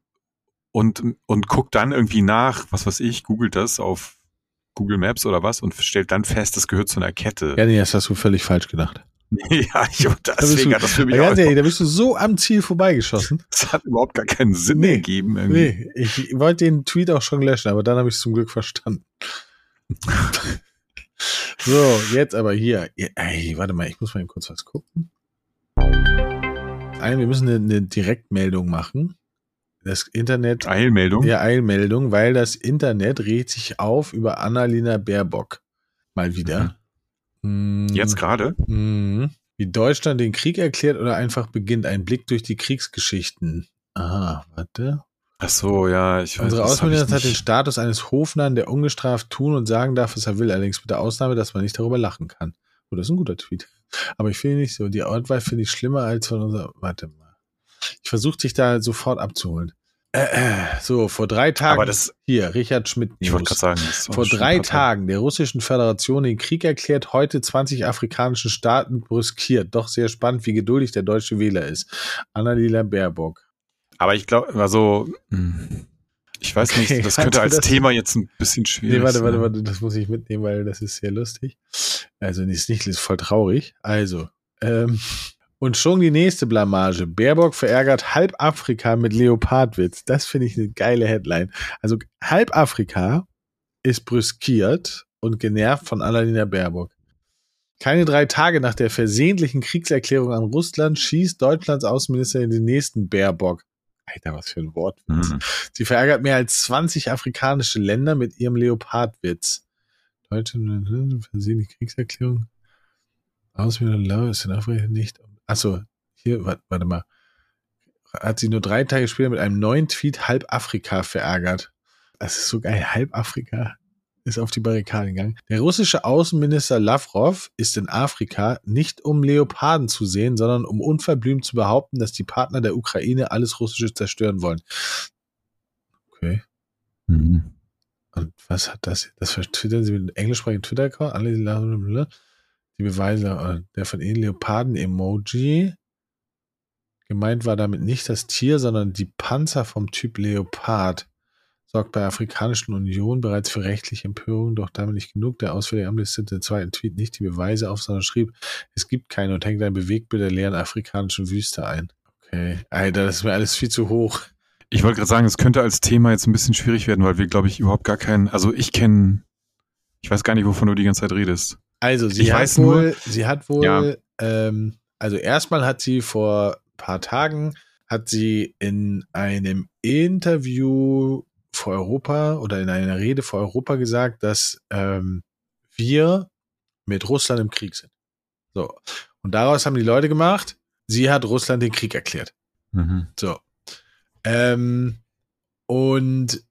und und guckt dann irgendwie nach, was weiß ich, googelt das auf Google Maps oder was und stellt dann fest, das gehört zu einer Kette. Ja, nee, das hast du völlig falsch gedacht. <laughs> Ja, ich, und Da deswegen du- hat das für mich auch, ganz ehrlich, da bist du so am Ziel vorbeigeschossen. das hat überhaupt gar keinen Sinn Nee. ergeben. Irgendwie. Nee, ich wollte den Tweet auch schon löschen, aber dann habe ich es zum Glück verstanden. <laughs> so, jetzt aber hier. Ey, warte mal, ich muss mal eben kurz was gucken. Ein, wir müssen eine, eine Direktmeldung machen. Das Internet, Eilmeldung. ja, Eilmeldung, weil das Internet regt sich auf über Annalena Baerbock. Mal wieder. Mm, Jetzt gerade? Mhm. Wie Deutschland den Krieg erklärt oder einfach beginnt. Ein Blick durch die Kriegsgeschichten. Aha, warte. Ach so, ja, ich weiß Unsere Außenministerin hat den. Status eines Hofnarren, der ungestraft tun und sagen darf, was er will, allerdings mit der Ausnahme, dass man nicht darüber lachen kann. Oh, das ist ein guter Tweet. Aber ich finde nicht so. Die Ortwahl finde ich schlimmer als von unserer. Warte mal. Ich versuche dich da sofort abzuholen. Äh, äh, so, vor drei Tagen. Aber das, hier, Richard Schmidt. ich wollte gerade sagen, Vor drei Tagen der russischen Föderation den Krieg erklärt, heute 20 afrikanischen Staaten brüskiert. Doch sehr spannend, wie geduldig der deutsche Wähler ist. Annalena Baerbock. Aber ich glaube, also, hm, ich weiß Okay, nicht, das warte, könnte als das- Thema jetzt ein bisschen schwierig Nee, warte, sein. warte, warte, das muss ich mitnehmen, weil das ist sehr lustig. Also, nee, ist nicht, ist voll traurig. Also, ähm, und schon die nächste Blamage. Baerbock verärgert halb Afrika mit Leopardwitz. Das finde ich eine geile Headline. Also, halb Afrika ist brüskiert und genervt von Annalena Baerbock. Keine drei Tage nach der versehentlichen Kriegserklärung an Russland schießt Deutschlands Außenminister in den nächsten Baerbock. Alter, was für ein Wortwitz. Hm. Sie verärgert mehr als 20 afrikanische Länder mit ihrem Leopardwitz. Deutschland versehen die Kriegserklärung. Aus mit ist in Afrika nicht. Achso, hier, warte, warte mal. Hat sie nur drei Tage später mit einem neuen Tweet halb Afrika verärgert. Das ist so geil. Halb Afrika ist auf die Barrikaden gegangen. Der russische Außenminister Lavrov ist in Afrika nicht um Leoparden zu sehen, sondern um unverblümt zu behaupten, dass die Partner der Ukraine alles Russische zerstören wollen. Okay. Mhm. Und was hat das? Das vertwittern sie mit einem englischsprachigen Twitter-Account. Alle die blablabla. Die Beweise äh, der von ihnen Leoparden-Emoji. Gemeint war damit nicht das Tier, sondern die Panzer vom Typ Leopard. Sorgt bei der Afrikanischen Union bereits für rechtliche Empörung, doch damit nicht genug. Der Auswärtige Amt listete den zweiten Tweet nicht die Beweise auf, sondern schrieb, es gibt keine und hängt ein Bewegtbild der leeren afrikanischen Wüste ein. Okay. Alter, das ist mir alles viel zu hoch. Ich wollte gerade sagen, es könnte als Thema jetzt ein bisschen schwierig werden, weil wir, glaube ich, überhaupt gar keinen, also ich kenne, ich weiß gar nicht, wovon du die ganze Zeit redest. Also sie Ich hat weiß wohl, nur- sie hat wohl, Ja. ähm, also erstmal hat sie vor ein paar Tagen, hat sie in einem Interview vor Europa oder in einer Rede vor Europa gesagt, dass ähm, wir mit Russland im Krieg sind. So. Und daraus haben die Leute gemacht, sie hat Russland den Krieg erklärt. Mhm. So. Ähm, und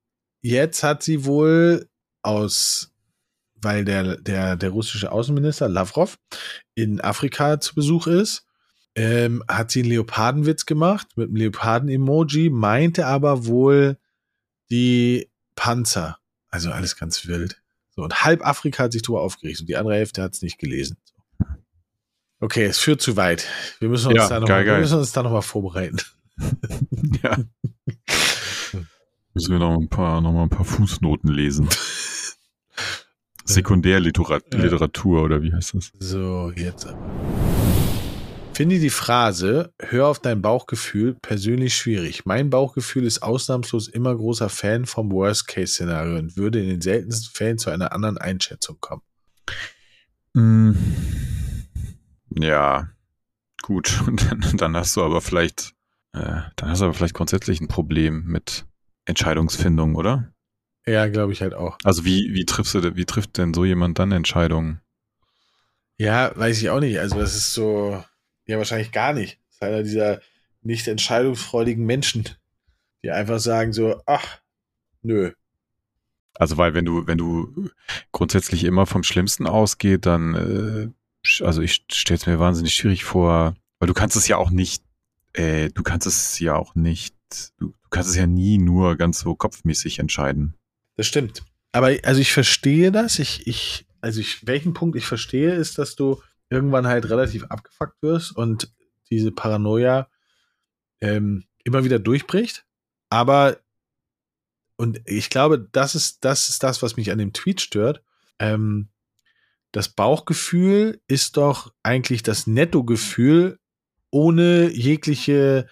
jetzt hat sie wohl aus, weil der, der, der russische Außenminister Lavrov in Afrika zu Besuch ist, ähm, hat sie einen Leopardenwitz gemacht mit einem Leoparden-Emoji, meinte aber wohl die Panzer. Also alles ganz wild. So, und halb Afrika hat sich darüber aufgeregt und die andere Hälfte hat es nicht gelesen. Okay, es führt zu weit. Wir müssen uns Ja, da noch, geil, mal, wir geil. müssen uns da noch mal vorbereiten. <laughs> ja. Müssen wir noch ein paar, noch mal ein paar Fußnoten lesen. <laughs> Sekundärliteratur Literatur, oder wie heißt das? So, jetzt aber. Finde die Phrase, hör auf dein Bauchgefühl, persönlich schwierig. Mein Bauchgefühl ist ausnahmslos immer großer Fan vom Worst-Case-Szenario und würde in den seltensten Fällen zu einer anderen Einschätzung kommen. Mm. Ja, gut. <laughs> Und dann, dann hast du aber vielleicht, äh, dann hast du aber vielleicht grundsätzlich ein Problem mit Entscheidungsfindung, oder? Ja, glaube ich halt auch. Also wie, wie triffst du, wie trifft denn so jemand dann Entscheidungen? Ja, weiß ich auch nicht. Also das ist so, ja wahrscheinlich gar nicht. Das ist einer dieser nicht entscheidungsfreudigen Menschen, die einfach sagen so, ach, nö. Also weil wenn du, wenn du grundsätzlich immer vom Schlimmsten ausgeht, dann, äh, also ich stelle es mir wahnsinnig schwierig vor, weil du kannst es ja auch nicht, äh, du kannst es ja auch nicht, du, du kannst es ja nie nur ganz so kopfmäßig entscheiden. Das stimmt. Aber also ich verstehe das. Ich, ich, also ich, welchen Punkt ich verstehe, ist, dass du irgendwann halt relativ abgefuckt wirst und diese Paranoia ähm, immer wieder durchbricht. Aber und ich glaube, das ist, das ist das, was mich an dem Tweet stört. Ähm, das Bauchgefühl ist doch eigentlich das Nettogefühl ohne jegliche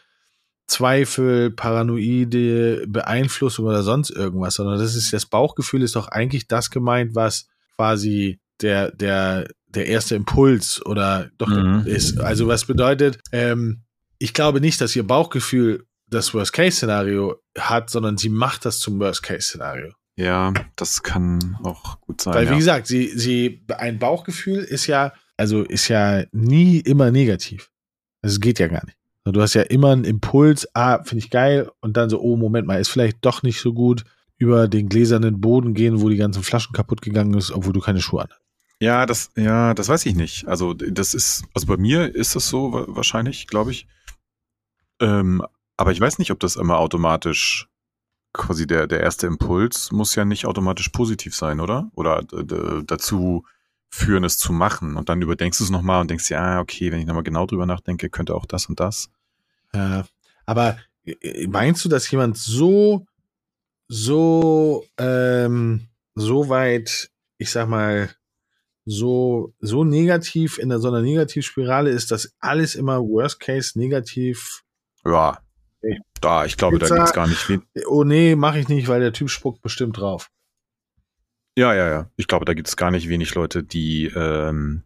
Zweifel, paranoide Beeinflussung oder sonst irgendwas, sondern das ist das Bauchgefühl ist doch eigentlich das gemeint, was quasi der der der erste Impuls oder doch Mhm. ist. Also was bedeutet, ähm, ich glaube nicht, dass ihr Bauchgefühl das Worst-Case-Szenario hat, sondern sie macht das zum Worst-Case-Szenario. Ja, das kann auch gut sein. Weil, ja. wie gesagt, sie, sie, ein Bauchgefühl ist ja, also ist ja nie immer negativ. Es geht ja gar nicht. Du hast ja immer einen Impuls, ah, finde ich geil, und dann so, oh, Moment mal, ist vielleicht doch nicht so gut über den gläsernen Boden gehen, wo die ganzen Flaschen kaputt gegangen ist, obwohl du keine Schuhe hast. Ja, das, ja, das weiß ich nicht. Also das ist, also bei mir ist das so wa- wahrscheinlich, glaube ich. Ähm, aber ich weiß nicht, ob das immer automatisch quasi der, der erste Impuls muss ja nicht automatisch positiv sein, oder? Oder dazu führen, es zu machen. Und dann überdenkst du es nochmal und denkst, ja, okay, wenn ich nochmal genau drüber nachdenke, könnte auch das und das. Ja, aber äh, meinst du, dass jemand so, so, ähm, so weit, ich sag mal, so, so negativ in der, so einer Negativspirale ist, dass alles immer Worst Case negativ, Ja. Okay. Da, ich glaube, da Pizza- gibt's gar nicht wen. oh nee, mache ich nicht, weil der Typ spuckt bestimmt drauf. Ja, ja, ja. Ich glaube, da gibt es gar nicht wenig Leute, die, ähm,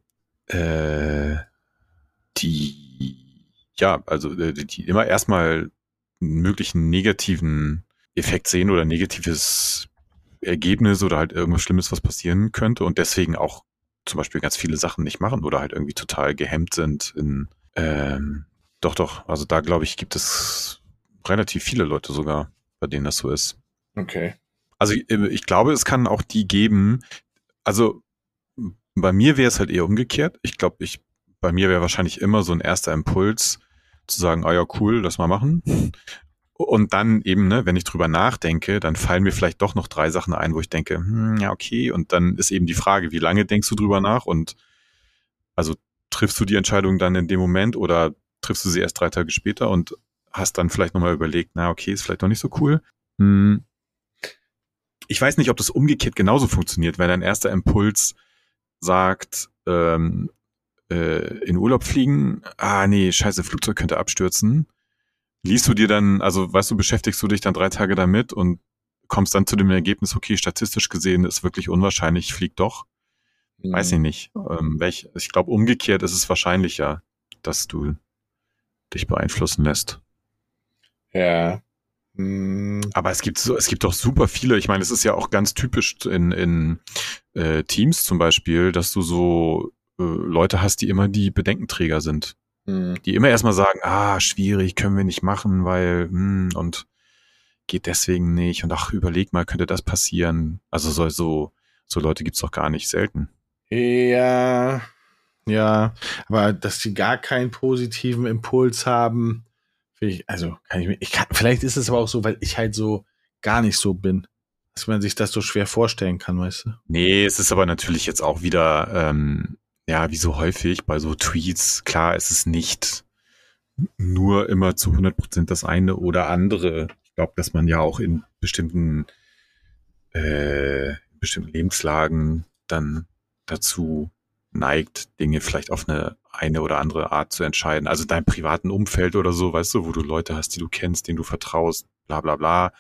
äh, die, ja, also äh, die, die immer erstmal einen möglichen negativen Effekt sehen oder negatives Ergebnis oder halt irgendwas Schlimmes, was passieren könnte und deswegen auch zum Beispiel ganz viele Sachen nicht machen oder halt irgendwie total gehemmt sind in, ähm, doch, doch, also da glaube ich, gibt es relativ viele Leute sogar, bei denen das so ist. Okay. Also ich, ich glaube, es kann auch die geben. Also bei mir wäre es halt eher umgekehrt. Ich glaube, ich bei mir wäre wahrscheinlich immer so ein erster Impuls zu sagen, ah ja, cool, lass mal machen. Und dann eben, ne, wenn ich drüber nachdenke, dann fallen mir vielleicht doch noch drei Sachen ein, wo ich denke, hm, ja, okay. Und dann ist eben die Frage, wie lange denkst du drüber nach? Und also triffst du die Entscheidung dann in dem Moment oder triffst du sie erst drei Tage später und hast dann vielleicht nochmal überlegt, na, okay, ist vielleicht doch nicht so cool. Hm, ich weiß nicht, ob das umgekehrt genauso funktioniert, wenn dein erster Impuls sagt, ähm, äh, in Urlaub fliegen, ah nee, scheiße, Flugzeug könnte abstürzen. Liest du dir dann, also weißt du, beschäftigst du dich dann drei Tage damit und kommst dann zu dem Ergebnis, okay, statistisch gesehen ist wirklich unwahrscheinlich, flieg doch. Weiß ich nicht. Ähm, welch, ich glaube, umgekehrt ist es wahrscheinlicher, dass du dich beeinflussen lässt. Ja. Hm, Aber es gibt so, es gibt doch super viele. Ich meine, es ist ja auch ganz typisch in, in äh, Teams zum Beispiel, dass du so äh, Leute hast, die immer die Bedenkenträger sind. Hm. Die immer erstmal sagen, ah, schwierig, können wir nicht machen, weil, hm, und geht deswegen nicht. Und ach, überleg mal, könnte das passieren? Also so, so, so Leute gibt's doch gar nicht selten. Ja, ja, aber dass die gar keinen positiven Impuls haben, finde ich, also kann ich mir, ich kann, vielleicht ist es aber auch so, weil ich halt so gar nicht so bin. dass man sich das so schwer vorstellen kann, weißt du? Nee, es ist aber natürlich jetzt auch wieder, ähm, ja, wie so häufig bei so Tweets, klar, es ist nicht nur immer zu 100 Prozent das eine oder andere. Ich glaube, dass man ja auch in bestimmten, äh, bestimmten Lebenslagen dann dazu neigt, Dinge vielleicht auf eine eine oder andere Art zu entscheiden. Also dein privaten Umfeld oder so, weißt du, wo du Leute hast, die du kennst, denen du vertraust, bla bla bla.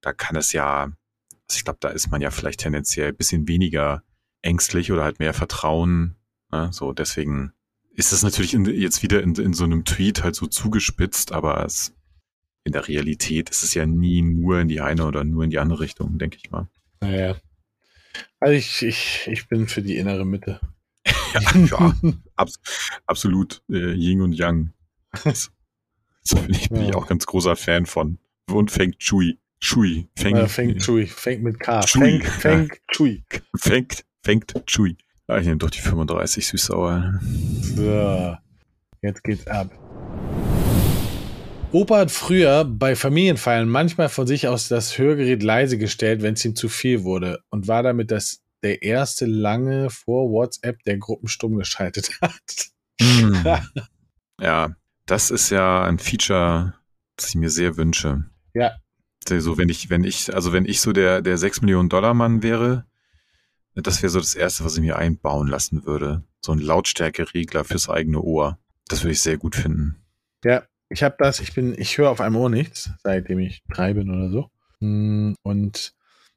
Da kann es ja, also ich glaube, da ist man ja vielleicht tendenziell ein bisschen weniger ängstlich oder halt mehr Vertrauen. Ne? So, deswegen ist das natürlich in, jetzt wieder in, in so einem Tweet halt so zugespitzt, aber es, in der Realität ist es ja nie nur in die eine oder nur in die andere Richtung, denke ich mal. Naja. Also ich, ich, ich bin für die innere Mitte. <laughs> Ja, ja abs absolut äh, Yin und Yang. Das, das bin ich, bin ich auch ganz großer Fan von. Und fängt Chui. Chui. Fängt, ja, fängt Chui. Fängt mit K. Chui. Ja. Chui. Fängt Chui. Ja, ich nehme doch die 35 süß-sauer. So. Jetzt geht's ab. Opa hat früher bei Familienfeiern manchmal von sich aus das Hörgerät leise gestellt, wenn es ihm zu viel wurde und war damit das der erste lange vor WhatsApp, der Gruppen stumm geschaltet hat. Mm. <laughs> ja, das ist ja ein Feature, das ich mir sehr wünsche. Ja. So, wenn ich, wenn ich, also wenn ich so der, der 6 Millionen Dollar Mann wäre, das wäre so das erste, was ich mir einbauen lassen würde. So ein Lautstärkeregler fürs eigene Ohr. Das würde ich sehr gut finden. Ja, ich habe das, ich bin, ich höre auf einem Ohr nichts, seitdem ich drei bin oder so. Mm, und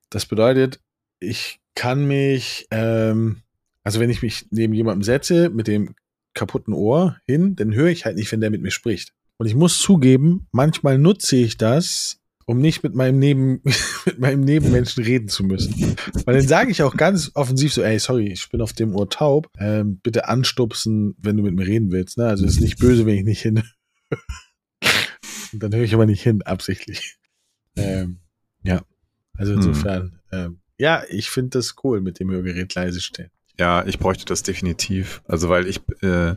das bedeutet, ich kann mich, ähm, also wenn ich mich neben jemandem setze mit dem kaputten Ohr hin, dann höre ich halt nicht, wenn der mit mir spricht. Und ich muss zugeben, manchmal nutze ich das, um nicht mit meinem Neben, <laughs> mit meinem Nebenmenschen reden zu müssen. Weil dann sage ich auch ganz offensiv so, ey, sorry, ich bin auf dem Ohr taub, ähm, bitte anstupsen, wenn du mit mir reden willst. Ne? Also ist nicht böse, wenn ich nicht hin. <laughs> Und dann höre ich aber nicht hin, absichtlich. Ähm, ja, also hm. insofern, hm. ähm, ja, ich finde das cool mit dem Hörgerät leise stellen. Ja, ich bräuchte das definitiv. Also weil ich, äh,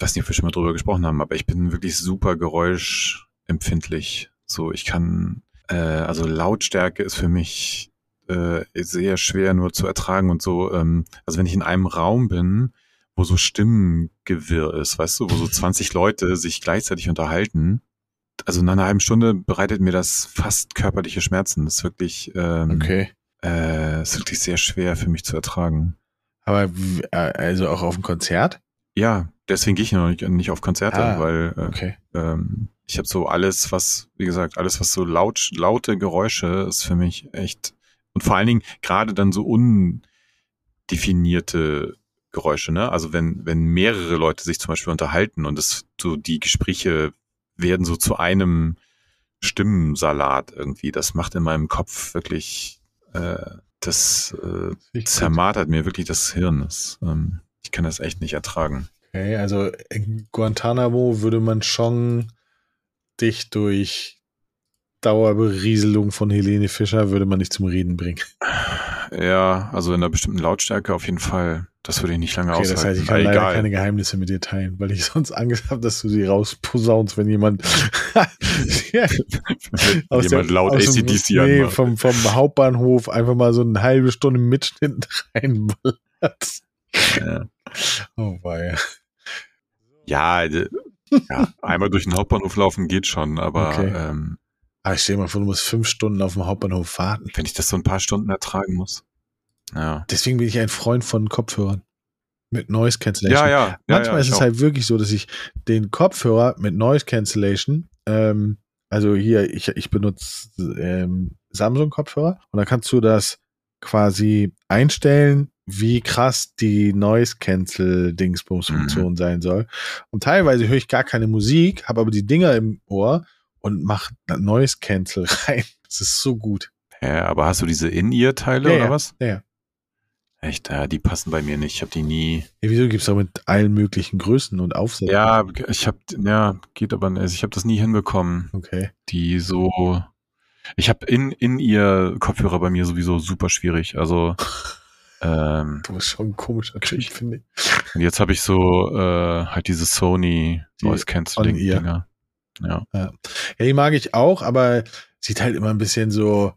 weiß nicht, ob wir schon mal drüber gesprochen haben, aber ich bin wirklich super geräuschempfindlich. So, ich kann, äh, also Lautstärke ist für mich äh, sehr schwer nur zu ertragen und so. Ähm, also wenn ich in einem Raum bin, wo so Stimmengewirr ist, weißt du, wo so 20 Leute sich gleichzeitig unterhalten, also nach einer halben Stunde bereitet mir das fast körperliche Schmerzen. Das ist wirklich ähm, okay äh, ist wirklich sehr schwer für mich zu ertragen. Aber äh, also auch auf ein Konzert? Ja, deswegen gehe ich noch nicht, nicht auf Konzerte, ah, weil äh, okay. ähm, ich habe so alles, was, wie gesagt, alles, was so laut, laute Geräusche ist für mich echt und vor allen Dingen gerade dann so undefinierte Geräusche, ne? Also wenn, wenn mehrere Leute sich zum Beispiel unterhalten und es so die Gespräche werden so zu einem Stimmensalat irgendwie, das macht in meinem Kopf wirklich äh, das äh, zermartert mir wirklich das Hirn. Das, ähm, ich kann das echt nicht ertragen. Okay, also in Guantanamo würde man schon dich durch Dauerberieselung von Helene Fischer würde man nicht zum Reden bringen. Ja, also in einer bestimmten Lautstärke auf jeden Fall. Das würde ich nicht lange okay, aushalten. Das heißt, ich kann leider egal. keine Geheimnisse mit dir teilen, weil ich <laughs> sonst Angst habe, dass du sie rausposaunst, wenn jemand, <laughs> aus jemand der, laut aus ACDC dem, nee, vom, vom Hauptbahnhof einfach mal so eine halbe Stunde Mitschnitt <laughs> reinballert. Ja. Oh weia. Ja, ja, einmal durch den Hauptbahnhof laufen geht schon, aber okay. ähm, aber ich stell dir mal vor, du musst fünf Stunden auf dem Hauptbahnhof warten. Wenn ich das so ein paar Stunden ertragen muss. Ja. Deswegen bin ich ein Freund von Kopfhörern. Mit Noise Cancellation. Ja, ja. Manchmal ja, ist es halt wirklich so, dass ich den Kopfhörer mit Noise Cancellation, ähm, also hier, ich, ich benutze ähm, Samsung-Kopfhörer und da kannst du das quasi einstellen, wie krass die Noise Cancel Dingsbums Funktion mhm. sein soll. Und teilweise höre ich gar keine Musik, habe aber die Dinger im Ohr und mache Noise Cancel <laughs> rein. Das ist so gut. Ja, aber hast du diese In-Ear-Teile ja, oder ja. was? Ja. Echt, ja, die passen bei mir nicht. Ich habe die nie. Ja, wieso gibt's auch mit allen möglichen Größen und Aufsätzen? Ja, ich habe, ja, geht aber nicht. Ich habe das nie hinbekommen. Okay. Die so. Ich habe in in ihr Kopfhörer bei mir sowieso super schwierig. Also. <laughs> ähm, du bist schon ein komischer Typ, finde ich. Und jetzt habe ich so äh, halt diese Sony die Noise Cancelling Ja. ja. Ja, die mag ich auch, aber sieht halt immer ein bisschen so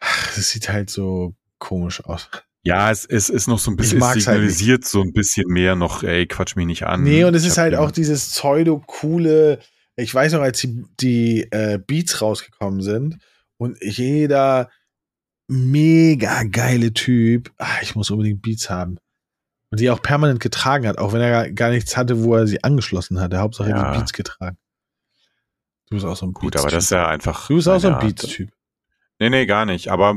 Das sieht halt so komisch aus. Ja, es, es ist noch so ein bisschen, es halt signalisiert so ein bisschen mehr noch, ey, quatsch mich nicht an. Nee, und es Ich ist halt auch dieses pseudo-coole, ich weiß noch, als die, die äh, Beats rausgekommen sind und jeder mega geile Typ, ah, ich muss unbedingt Beats haben. Und die auch permanent getragen hat, auch wenn er gar- nichts hatte, wo er sie angeschlossen hatte. Hauptsache Ja. die Beats getragen. Du bist auch so ein Gut, aber das ist ja einfach. Du bist auch so ein Beats-Typ. Nee, nee, gar nicht. Aber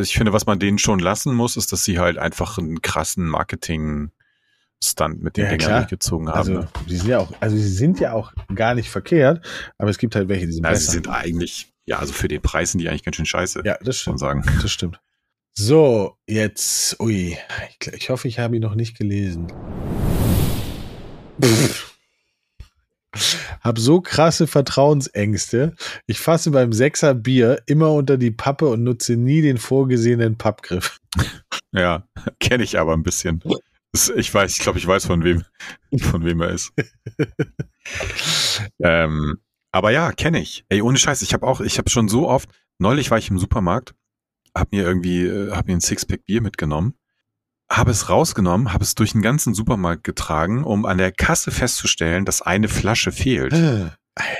ich finde, was man denen schon lassen muss, ist, dass sie halt einfach einen krassen Marketing-Stunt mit den Ja, Dingern durchgezogen haben. Also, ne? die sind ja auch, also sie sind ja auch gar nicht verkehrt, aber es gibt halt welche, die sind Na, sie besser. sind eigentlich, ja, also für den Preis sind die eigentlich ganz schön scheiße, ja, das muss man stimmt. sagen. Das stimmt. So, jetzt, ui, ich, ich hoffe, ich habe ihn noch nicht gelesen. Hab so krasse Vertrauensängste. Ich fasse beim Sechser Bier immer unter die Pappe und nutze nie den vorgesehenen Pappgriff. <laughs> Ja, kenne ich aber ein bisschen. Ich weiß, ich glaube, ich weiß, von wem, von wem er ist. <laughs> ähm, aber ja, kenne ich. Ey, ohne Scheiß, ich habe auch, ich habe schon so oft, neulich war ich im Supermarkt, hab mir irgendwie, äh, hab mir ein Sixpack Bier mitgenommen, habe es rausgenommen, habe es durch den ganzen Supermarkt getragen, um an der Kasse festzustellen, dass eine Flasche fehlt.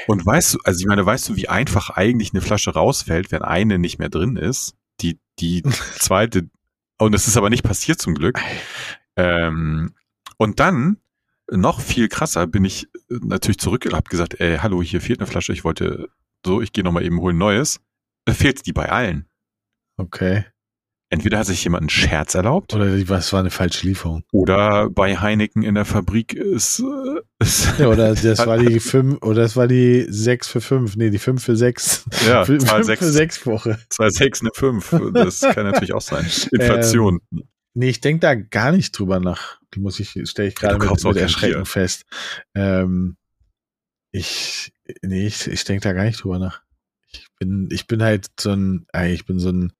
Und weißt du, also ich meine, weißt du, wie einfach eigentlich eine Flasche rausfällt, wenn eine nicht mehr drin ist? Die, die <laughs> zweite, und es ist aber nicht passiert zum Glück. Ähm, und dann, noch viel krasser, bin ich äh, natürlich zurück und hab gesagt, ey, hallo, hier fehlt eine Flasche, ich wollte so, ich gehe nochmal eben holen Neues. Da fehlt die bei allen. Okay. Entweder hat sich jemand einen Scherz erlaubt Oder was war eine falsche Lieferung? oder bei Heineken in der Fabrik ist, äh, ist <laughs> Ja, oder das war die <laughs> 5, oder das war die 6 für 5. Nee, die 5 für 6. ja, Für- Zahl fünf für 6, 6 <laughs> Woche. Zahl 6, eine 5. Das kann natürlich auch sein. Inflation. Nee, ich denke da gar nicht drüber nach. Die muss ich, stelle ich gerade mit, mit Erschrecken Bier. fest. Ähm, ich, nee, ich, ich denke da gar nicht drüber nach. Ich bin, ich bin halt so ein, ey, ich bin so ein,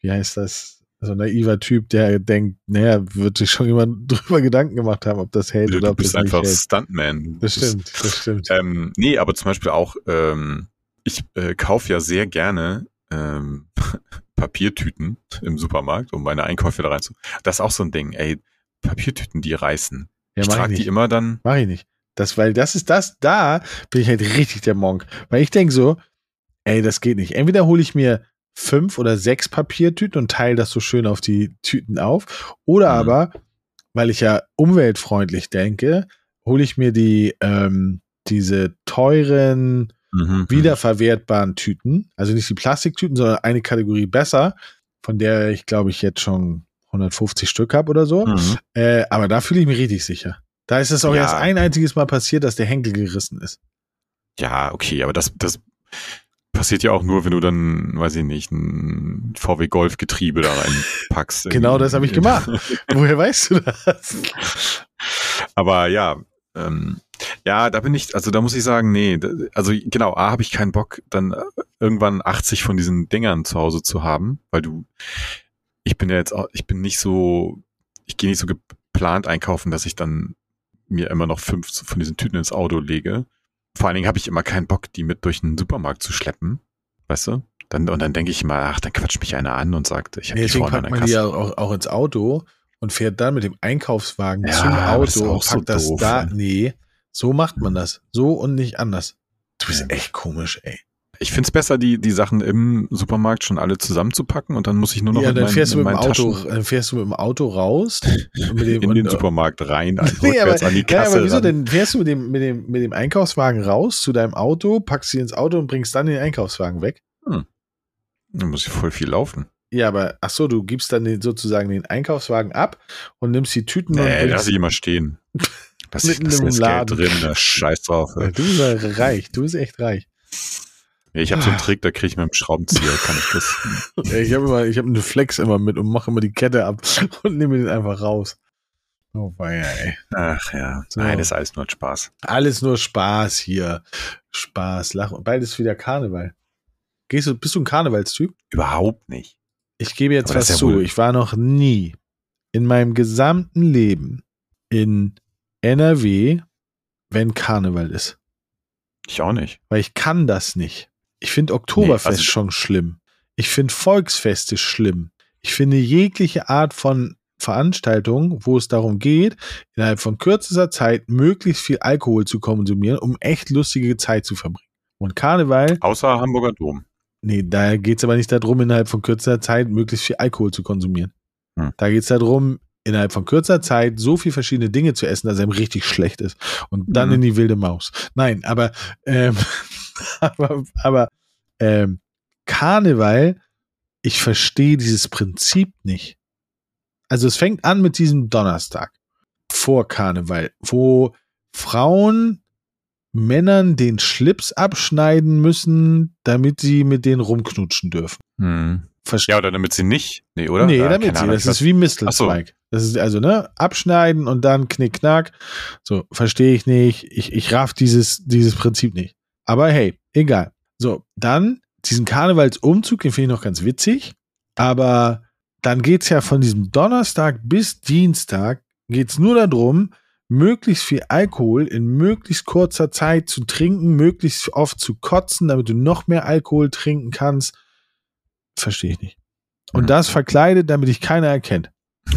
wie heißt das? So ein naiver Typ, der denkt, naja, wird sich schon jemand <laughs> drüber Gedanken gemacht haben, ob das hält du, oder du ob das bist nicht einfach hält. Stuntman. Das Du bist- stimmt, das stimmt. Ähm, nee, aber zum Beispiel auch, ähm, ich äh, kaufe ja sehr gerne ähm, <laughs> Papiertüten im Supermarkt, um meine Einkäufe da reinzu. Das ist auch so ein Ding, ey, Papiertüten, die reißen. Ja, ich trage die nicht. immer dann, Mach ich nicht. Das, weil das ist das, da bin ich halt richtig der Monk. Weil ich denke so, ey, das geht nicht. Entweder hole ich mir fünf oder sechs Papiertüten und teile das so schön auf die Tüten auf. Oder Mhm. aber, weil ich ja umweltfreundlich denke, hole ich mir die, ähm, diese teuren, mhm, wiederverwertbaren Tüten. Also nicht die Plastiktüten, sondern eine Kategorie besser, von der ich glaube ich jetzt schon 150 Stück habe oder so. mhm. Äh, aber da fühle ich mich richtig sicher. Da ist es auch Ja. erst ein einziges Mal passiert, dass der Henkel gerissen ist. Ja, okay, aber das, das passiert ja auch nur, wenn du dann, weiß ich nicht, ein VW Golf Getriebe da reinpackst. Genau das habe ich gemacht. <laughs> Woher weißt du das? Aber ja, ähm, ja, da bin ich, also da muss ich sagen, nee, also genau, A, habe ich keinen Bock, dann äh, irgendwann 80 von diesen Dingern zu Hause zu haben, weil du, ich bin ja jetzt auch, ich bin nicht so, ich gehe nicht so geplant einkaufen, dass ich dann mir immer noch fünf von diesen Tüten ins Auto lege. Vor allen Dingen habe ich immer keinen Bock, die mit durch den Supermarkt zu schleppen, weißt du? Dann, und dann denke ich mal, ach, dann quatscht mich einer an und sagt, ich habe die Deswegen vorne an der man die Kasse. ja auch, auch ins Auto und fährt dann mit dem Einkaufswagen Ja, zum das Auto und so packt das doof, da. ey. Nee, so macht man das. So und nicht anders. Du bist Ja. echt komisch, ey. Ich find's besser, die, die Sachen im Supermarkt schon alle zusammenzupacken und dann muss ich nur noch Ja, dann meinen- fährst du mit dem Auto, Taschen dann fährst du mit dem Auto raus <laughs> und mit dem in den und, Supermarkt rein, <laughs> ein, Nee, aber, an die ja, Kasse. aber wieso ran. denn? Fährst du mit dem, mit, dem, mit dem Einkaufswagen raus zu deinem Auto, packst sie ins Auto und bringst dann den Einkaufswagen weg? Dann muss ich voll viel laufen. Ja, aber ach so, du gibst dann den, sozusagen den Einkaufswagen ab und nimmst die Tüten und Nee, bringst, lass ich immer stehen. <laughs> Das Mitten ist im Laden. Geld drin, da scheiß drauf. Ja, Du bist ja reich, du bist echt reich. Nee, Ich habe so einen Trick, da kriege ich mit dem Schraubenzieher, kann ich das. <laughs> Ja, Ich habe immer, ich habe eine Flex immer mit und mache immer die Kette ab <laughs> und nehme den einfach raus. Oh weia, ey. Ach ja, So. nein, das ist alles nur Spaß. Alles nur Spaß hier. Spaß, Lachen. Beides wieder Karneval. Gehst du, bist du ein Karnevalstyp? Überhaupt nicht. Ich gebe jetzt was ja zu. wohl- Ich war noch nie in meinem gesamten Leben in NRW, wenn Karneval ist. Ich auch nicht. Weil ich kann das nicht. Ich finde Oktoberfest Nee, also- schon schlimm. Ich finde Volksfeste schlimm. Ich finde jegliche Art von Veranstaltung, wo es darum geht, innerhalb von kürzester Zeit möglichst viel Alkohol zu konsumieren, um echt lustige Zeit zu verbringen. Und Karneval. Außer Hamburger Dom. Nee, da geht es aber nicht darum, innerhalb von kürzester Zeit möglichst viel Alkohol zu konsumieren. Hm. Da geht es darum, innerhalb von kürzer Zeit so viel verschiedene Dinge zu essen, dass einem richtig schlecht ist. Und dann Mhm. in die wilde Maus. Nein, aber, ähm, <laughs> aber, aber ähm, Karneval, ich verstehe dieses Prinzip nicht. Also es fängt an mit diesem Donnerstag vor Karneval, wo Frauen Männern den Schlips abschneiden müssen, damit sie mit denen rumknutschen dürfen. Hm. Verste Ja, oder damit sie nicht. Nee, oder? Nee, Ja, damit sie. Ahnung, Das ist wie Mistelzweig. Das ist also, ne, abschneiden und dann knick, knack. So, verstehe ich nicht. Ich, ich raff dieses, dieses Prinzip nicht. Aber hey, egal. So, dann diesen Karnevalsumzug, den finde ich noch ganz witzig. Aber dann geht's ja von diesem Donnerstag bis Dienstag geht's nur darum, möglichst viel Alkohol in möglichst kurzer Zeit zu trinken, möglichst oft zu kotzen, damit du noch mehr Alkohol trinken kannst. Verstehe ich nicht. Und Mhm. das verkleidet, damit dich keiner erkennt. <laughs>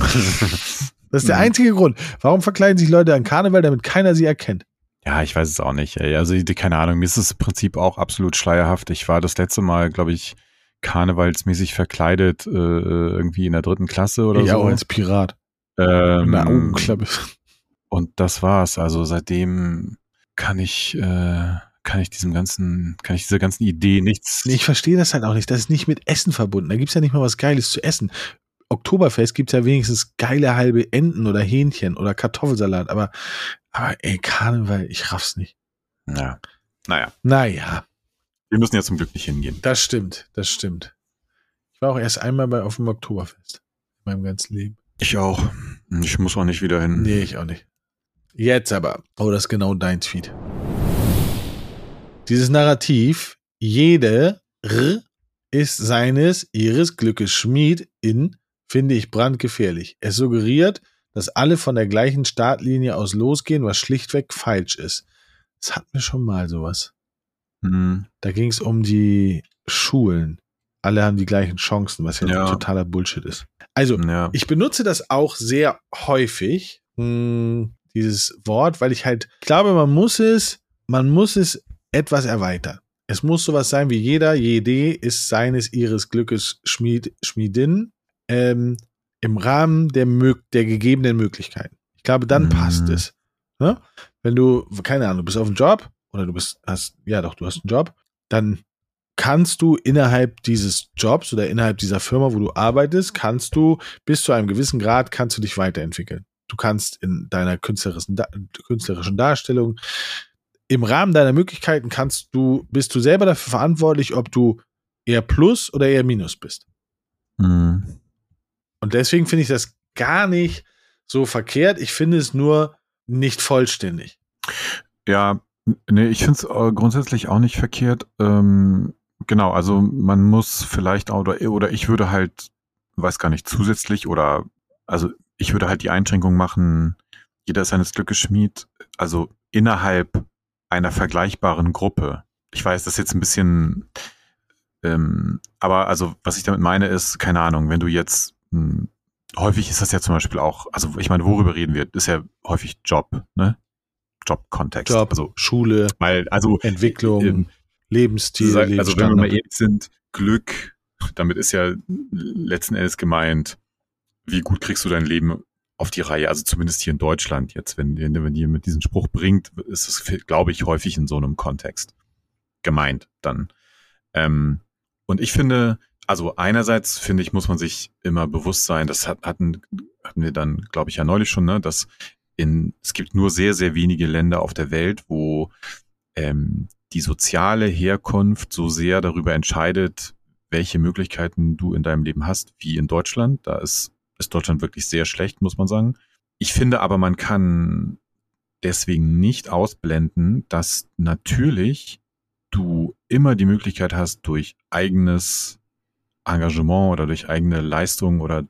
Das ist der Mhm. einzige Grund. Warum verkleiden sich Leute an Karneval, damit keiner sie erkennt? Ja, ich weiß es auch nicht. Ey. Also, keine Ahnung, mir ist das Prinzip auch absolut schleierhaft. Ich war das letzte Mal, glaube ich, karnevalsmäßig verkleidet, äh, irgendwie in der dritten Klasse oder ich so. auch als Pirat. ähm, einer Augenklappe. und das war's. Also seitdem kann ich, äh, kann ich diesem ganzen, kann ich dieser ganzen Idee nichts. Nee, ich verstehe das halt auch nicht. Das ist nicht mit Essen verbunden. Da gibt's ja nicht mal was Geiles zu essen. Oktoberfest gibt's ja wenigstens geile halbe Enten oder Hähnchen oder Kartoffelsalat. Aber, aber ey, Karneval, ich raff's nicht. Ja. Naja, Naja, wir müssen ja zum Glück nicht hingehen. das stimmt. Das stimmt. Ich war auch erst einmal bei auf dem Oktoberfest. In meinem ganzen Leben. Ich auch. Ich muss auch nicht wieder hin. Nee, ich auch nicht. Jetzt aber. Oh, das ist genau dein Tweet. Dieses Narrativ, jede R ist seines, ihres Glückes Schmied in, finde ich brandgefährlich. Es suggeriert, dass alle von der gleichen Startlinie aus losgehen, was schlichtweg falsch ist. Das hatten wir schon mal sowas. Hm. Da ging es um die Schulen. Alle haben die gleichen Chancen, was ja, Ja. totaler Bullshit ist. Also, Ja. ich benutze das auch sehr häufig, mh, dieses Wort, weil ich halt ich glaube, man muss es, man muss es etwas erweitern. Es muss sowas sein wie jeder, jede ist seines ihres Glückes Schmied, Schmiedin ähm, im Rahmen der, der gegebenen Möglichkeiten. Ich glaube, dann Mhm. passt es. Ne? Wenn du, keine Ahnung, du bist auf dem Job oder du bist, hast, ja doch, du hast einen Job, dann kannst du innerhalb dieses Jobs oder innerhalb dieser Firma, wo du arbeitest, kannst du bis zu einem gewissen Grad kannst du dich weiterentwickeln. Du kannst in deiner künstlerischen Darstellung im Rahmen deiner Möglichkeiten kannst du, bist du selber dafür verantwortlich, ob du eher Plus oder eher Minus bist. Hm. Und deswegen finde ich das gar nicht so verkehrt. Ich finde es nur nicht vollständig. Ja, nee, ich finde es äh, grundsätzlich auch nicht verkehrt. Ähm, genau, also man muss vielleicht auch, oder, oder ich würde halt, weiß gar nicht, zusätzlich oder, also ich würde halt die Einschränkung machen, jeder ist seines Glückes Schmied, also innerhalb einer vergleichbaren Gruppe. Ich weiß, das ist jetzt ein bisschen, ähm, aber also was ich damit meine ist, keine Ahnung, wenn du jetzt, mh, häufig ist das ja zum Beispiel auch, also ich meine, worüber reden wir, ist ja häufig Job, ne? Jobkontext. Job, Also, Schule, weil, also, Entwicklung, ähm, Lebensstil, also wenn wir mal ehrlich sind, Glück, damit ist ja letzten Endes gemeint, wie gut kriegst du dein Leben auf die Reihe, also zumindest hier in Deutschland jetzt, wenn, wenn wenn die mit diesem Spruch bringt, ist es, glaube ich, häufig in so einem Kontext gemeint dann. Ähm, und ich finde, also einerseits finde ich, muss man sich immer bewusst sein, das hat, hatten, hatten wir dann, glaube ich, ja neulich schon, ne, dass in, es gibt nur sehr, sehr wenige Länder auf der Welt, wo ähm, die soziale Herkunft so sehr darüber entscheidet, welche Möglichkeiten du in deinem Leben hast, wie in Deutschland. Da ist, ist Deutschland wirklich sehr schlecht, muss man sagen. Ich finde aber, man kann deswegen nicht ausblenden, dass natürlich du immer die Möglichkeit hast, durch eigenes Engagement oder durch eigene Leistung oder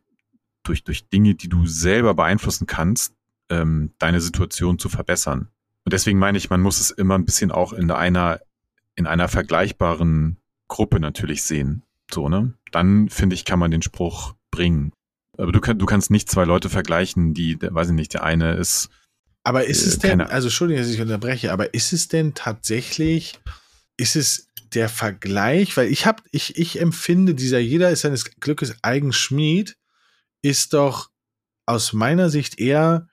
durch, durch Dinge, die du selber beeinflussen kannst, ähm, deine Situation zu verbessern. Und deswegen meine ich, man muss es immer ein bisschen auch in einer, in einer vergleichbaren Gruppe natürlich sehen. so, ne? Dann, finde ich, kann man den Spruch bringen. Aber du, kann, du kannst nicht zwei Leute vergleichen, die, weiß ich nicht, der eine ist. Aber ist es Äh, denn, also Entschuldigung, dass ich unterbreche, aber ist es denn tatsächlich, ist es der Vergleich, weil ich habe, ich, ich empfinde, dieser jeder ist seines Glückes eigen Schmied, ist doch aus meiner Sicht eher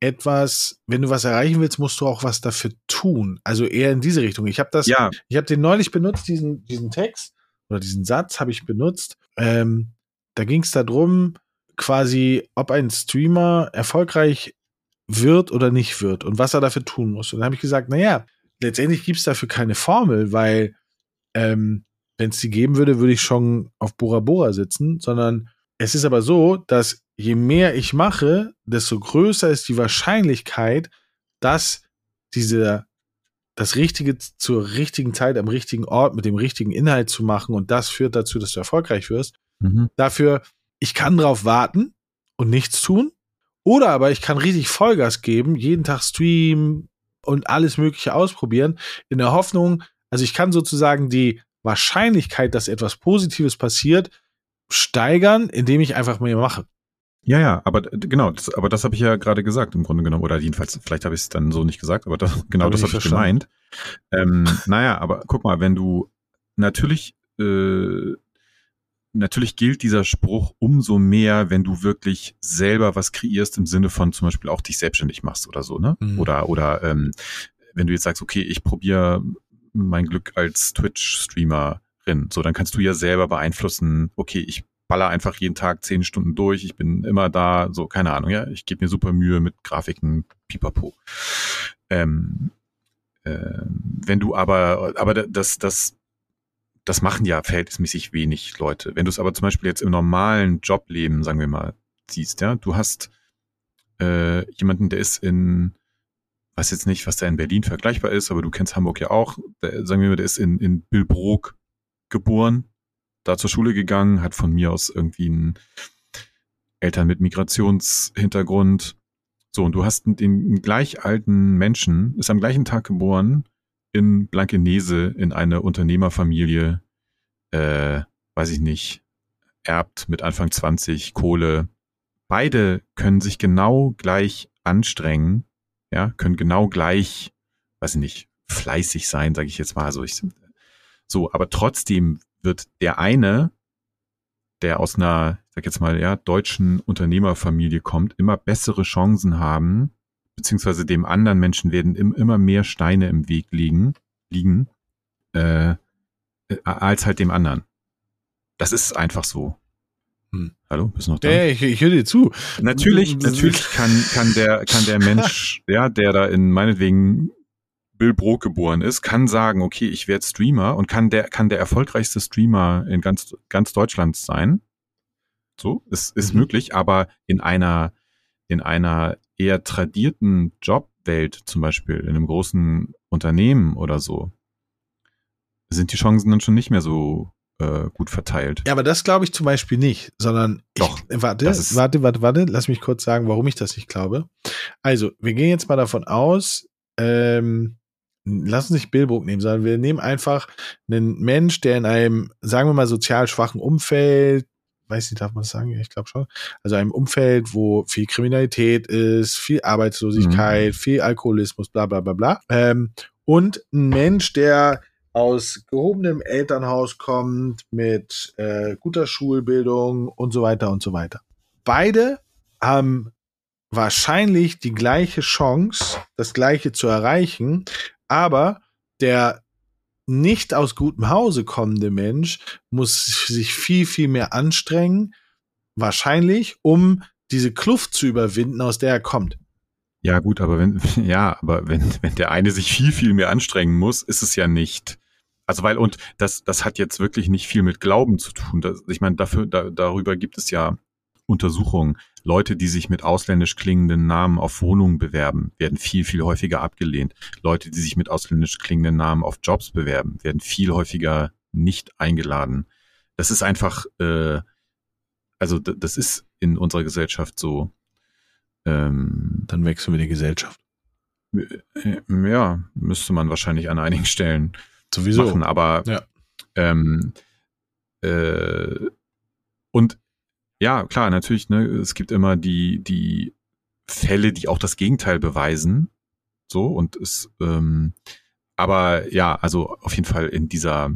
etwas, wenn du was erreichen willst, musst du auch was dafür tun. Also eher in diese Richtung. Ich habe das, Ja, ich habe den neulich benutzt, diesen, diesen Text oder diesen Satz habe ich benutzt. Ähm, da ging es darum, quasi, ob ein Streamer erfolgreich wird oder nicht wird und was er dafür tun muss. Und dann habe ich gesagt, naja, letztendlich gibt es dafür keine Formel, weil ähm, wenn es die geben würde, würde ich schon auf Bora Bora sitzen, sondern es ist aber so, dass je mehr ich mache, desto größer ist die Wahrscheinlichkeit, dass diese das Richtige zur richtigen Zeit am richtigen Ort mit dem richtigen Inhalt zu machen und das führt dazu, dass du erfolgreich wirst. mhm. Dafür, ich kann drauf warten und nichts tun. Oder aber ich kann richtig Vollgas geben, jeden Tag streamen und alles Mögliche ausprobieren, in der Hoffnung, also ich kann sozusagen die Wahrscheinlichkeit, dass etwas Positives passiert, steigern, indem ich einfach mehr mache. Ja, ja, aber genau, das, aber das habe ich ja gerade gesagt im Grunde genommen. Oder jedenfalls, vielleicht habe ich es dann so nicht gesagt, aber das, <laughs> genau Hab das habe ich gemeint. Ähm, naja, aber guck mal, wenn du natürlich, äh, natürlich gilt dieser Spruch umso mehr, wenn du wirklich selber was kreierst im Sinne von zum Beispiel auch dich selbstständig machst oder so, ne? Mhm. Oder, oder ähm, wenn du jetzt sagst, okay, ich probiere mein Glück als Twitch-Streamerin, so, dann kannst du ja selber beeinflussen, okay, ich baller einfach jeden Tag zehn Stunden durch, ich bin immer da, so, keine Ahnung, ja, ich gebe mir super Mühe mit Grafiken, pipapo. Ähm, ähm, wenn du aber, aber das, das, das machen ja verhältnismäßig wenig Leute. Wenn du es aber zum Beispiel jetzt im normalen Jobleben, sagen wir mal, siehst, ja, du hast äh, jemanden, der ist in, weiß jetzt nicht, was da in Berlin vergleichbar ist, aber du kennst Hamburg ja auch, der, sagen wir mal, der ist in, in Billbrook geboren, da zur Schule gegangen, hat von mir aus irgendwie einen Eltern mit Migrationshintergrund. So, und du hast den gleich alten Menschen, ist am gleichen Tag geboren, in Blankenese, in eine Unternehmerfamilie, äh, weiß ich nicht, erbt mit Anfang 20 Kohle. Beide können sich genau gleich anstrengen, ja, können genau gleich, weiß ich nicht, fleißig sein, sage ich jetzt mal. Also ich, so, aber trotzdem wird der eine, der aus einer, ich sag jetzt mal, ja, deutschen Unternehmerfamilie kommt, immer bessere Chancen haben, beziehungsweise dem anderen Menschen werden im, immer mehr Steine im Weg liegen, liegen, äh, äh, als halt dem anderen. Das ist einfach so. Hm. Hallo, bist du noch da? Ja, ich, ich höre dir zu. Natürlich, natürlich kann, kann der, kann der Mensch, <laughs> ja, der da in meinetwegen Bill Brook geboren ist, kann sagen, okay, ich werde Streamer und kann der, kann der erfolgreichste Streamer in ganz, ganz Deutschland sein. So, ist, ist Mhm. möglich, aber in einer, in einer eher tradierten Jobwelt, zum Beispiel in einem großen Unternehmen oder so, sind die Chancen dann schon nicht mehr so äh, gut verteilt. Ja, aber das glaube ich zum Beispiel nicht, sondern Doch, Ich, warte, warte, warte, warte. Lass mich kurz sagen, warum ich das nicht glaube. Also, wir gehen jetzt mal davon aus, ähm, lass uns nicht Billbrook nehmen, sondern wir nehmen einfach einen Mensch, der in einem, sagen wir mal, sozial schwachen Umfeld, weiß nicht, darf man das sagen? Ich glaube schon. Also einem Umfeld, wo viel Kriminalität ist, viel Arbeitslosigkeit, viel Alkoholismus, bla bla bla bla. Ähm, und ein Mensch, der aus gehobenem Elternhaus kommt, mit äh, guter Schulbildung und so weiter und so weiter. Beide haben wahrscheinlich die gleiche Chance, das gleiche zu erreichen, aber der nicht aus gutem Hause kommende Mensch muss sich viel, viel mehr anstrengen, wahrscheinlich, um diese Kluft zu überwinden, aus der er kommt. Ja, gut, aber wenn, <laughs> ja, aber wenn, wenn der eine sich viel, viel mehr anstrengen muss, ist es ja nicht. Also weil, und das, das hat jetzt wirklich nicht viel mit Glauben zu tun. Das, ich meine, dafür, da, darüber gibt es ja Untersuchungen. Leute, die sich mit ausländisch klingenden Namen auf Wohnungen bewerben, werden viel, viel häufiger abgelehnt. Leute, die sich mit ausländisch klingenden Namen auf Jobs bewerben, werden viel häufiger nicht eingeladen. Das ist einfach, äh, also das ist in unserer Gesellschaft so. Ähm, Dann wechseln wir die Gesellschaft. äh, ja, müsste man wahrscheinlich an einigen Stellen Sowieso. machen, aber Ja. ähm, äh, und ja, klar, natürlich, ne, es gibt immer die, die Fälle, die auch das Gegenteil beweisen. So, und es, ähm, aber ja, also auf jeden Fall in dieser,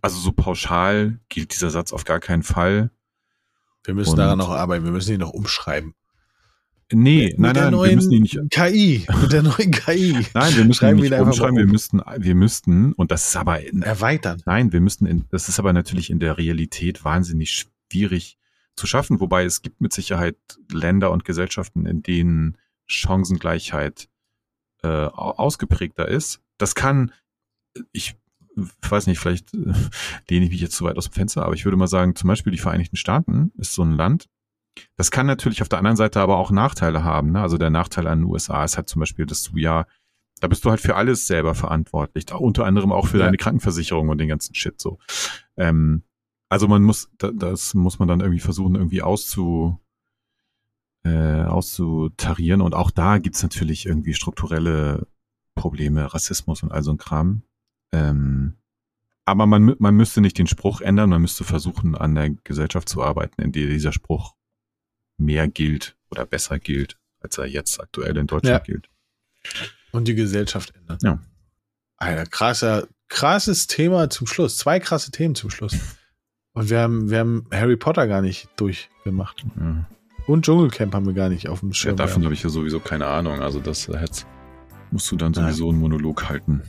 also so pauschal gilt dieser Satz auf gar keinen Fall. Wir müssen Und- daran noch arbeiten, wir müssen ihn noch umschreiben. Nee, Mit nein, nein, wir neuen müssen ihn nicht. KI, mit der neuen KI. <laughs> Nein, wir müssen Schreiben ihn wir nicht umschreiben. Wir müssten, wir müssten, und das ist aber, in, Erweitern. nein, wir müssten, in, das ist aber natürlich in der Realität wahnsinnig schwierig zu schaffen. Wobei es gibt mit Sicherheit Länder und Gesellschaften, in denen Chancengleichheit äh, au- ausgeprägter ist. Das kann, ich weiß nicht, vielleicht äh, lehne ich mich jetzt zu weit aus dem Fenster, aber ich würde mal sagen, zum Beispiel die Vereinigten Staaten ist so ein Land, das kann natürlich auf der anderen Seite aber auch Nachteile haben. Ne? Also der Nachteil an den USA ist halt zum Beispiel, dass du ja, da bist du halt für alles selber verantwortlich. Unter anderem auch für Ja. deine Krankenversicherung und den ganzen Shit so. Ähm, also man muss, da, das muss man dann irgendwie versuchen, irgendwie auszu, äh, auszutarieren. Und auch da gibt's natürlich irgendwie strukturelle Probleme, Rassismus und all so ein Kram. Ähm, aber man, man müsste nicht den Spruch ändern, man müsste versuchen, an der Gesellschaft zu arbeiten, in der dieser Spruch mehr gilt oder besser gilt, als er jetzt aktuell in Deutschland gilt. Und die Gesellschaft ändern. Ja. Alter, krasser, krasses Thema zum Schluss. Zwei krasse Themen zum Schluss. Und wir haben, wir haben Harry Potter gar nicht durchgemacht. Ja. Und Dschungelcamp haben wir gar nicht auf dem Ja, Schirm. davon habe ich ja sowieso keine Ahnung. Also das äh, hätt's- musst du dann sowieso einen Monolog halten.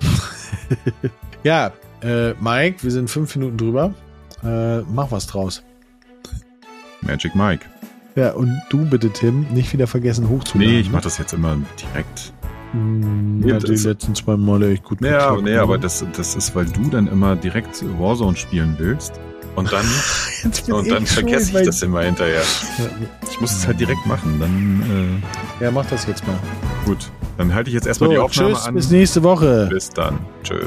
<laughs> ja, äh, Mike, wir sind fünf Minuten drüber. Äh, mach was draus. Magic Mike. Ja, und du bitte, Tim, nicht wieder vergessen hochzuladen. Nee, ich mach das jetzt immer direkt. Hm, ja, die letzten zwei Male echt gut Ja, geklappt, nee, ne? aber das, das ist, weil du dann immer direkt Warzone spielen willst. Und dann, <laughs> und dann vergesse schuld, ich das immer hinterher. Ich muss es halt direkt machen. Dann, ja, mach das jetzt mal. äh, gut. Dann halte ich jetzt erstmal So, die Aufnahme tschüss, an. bis nächste Woche. Bis dann. Tschö.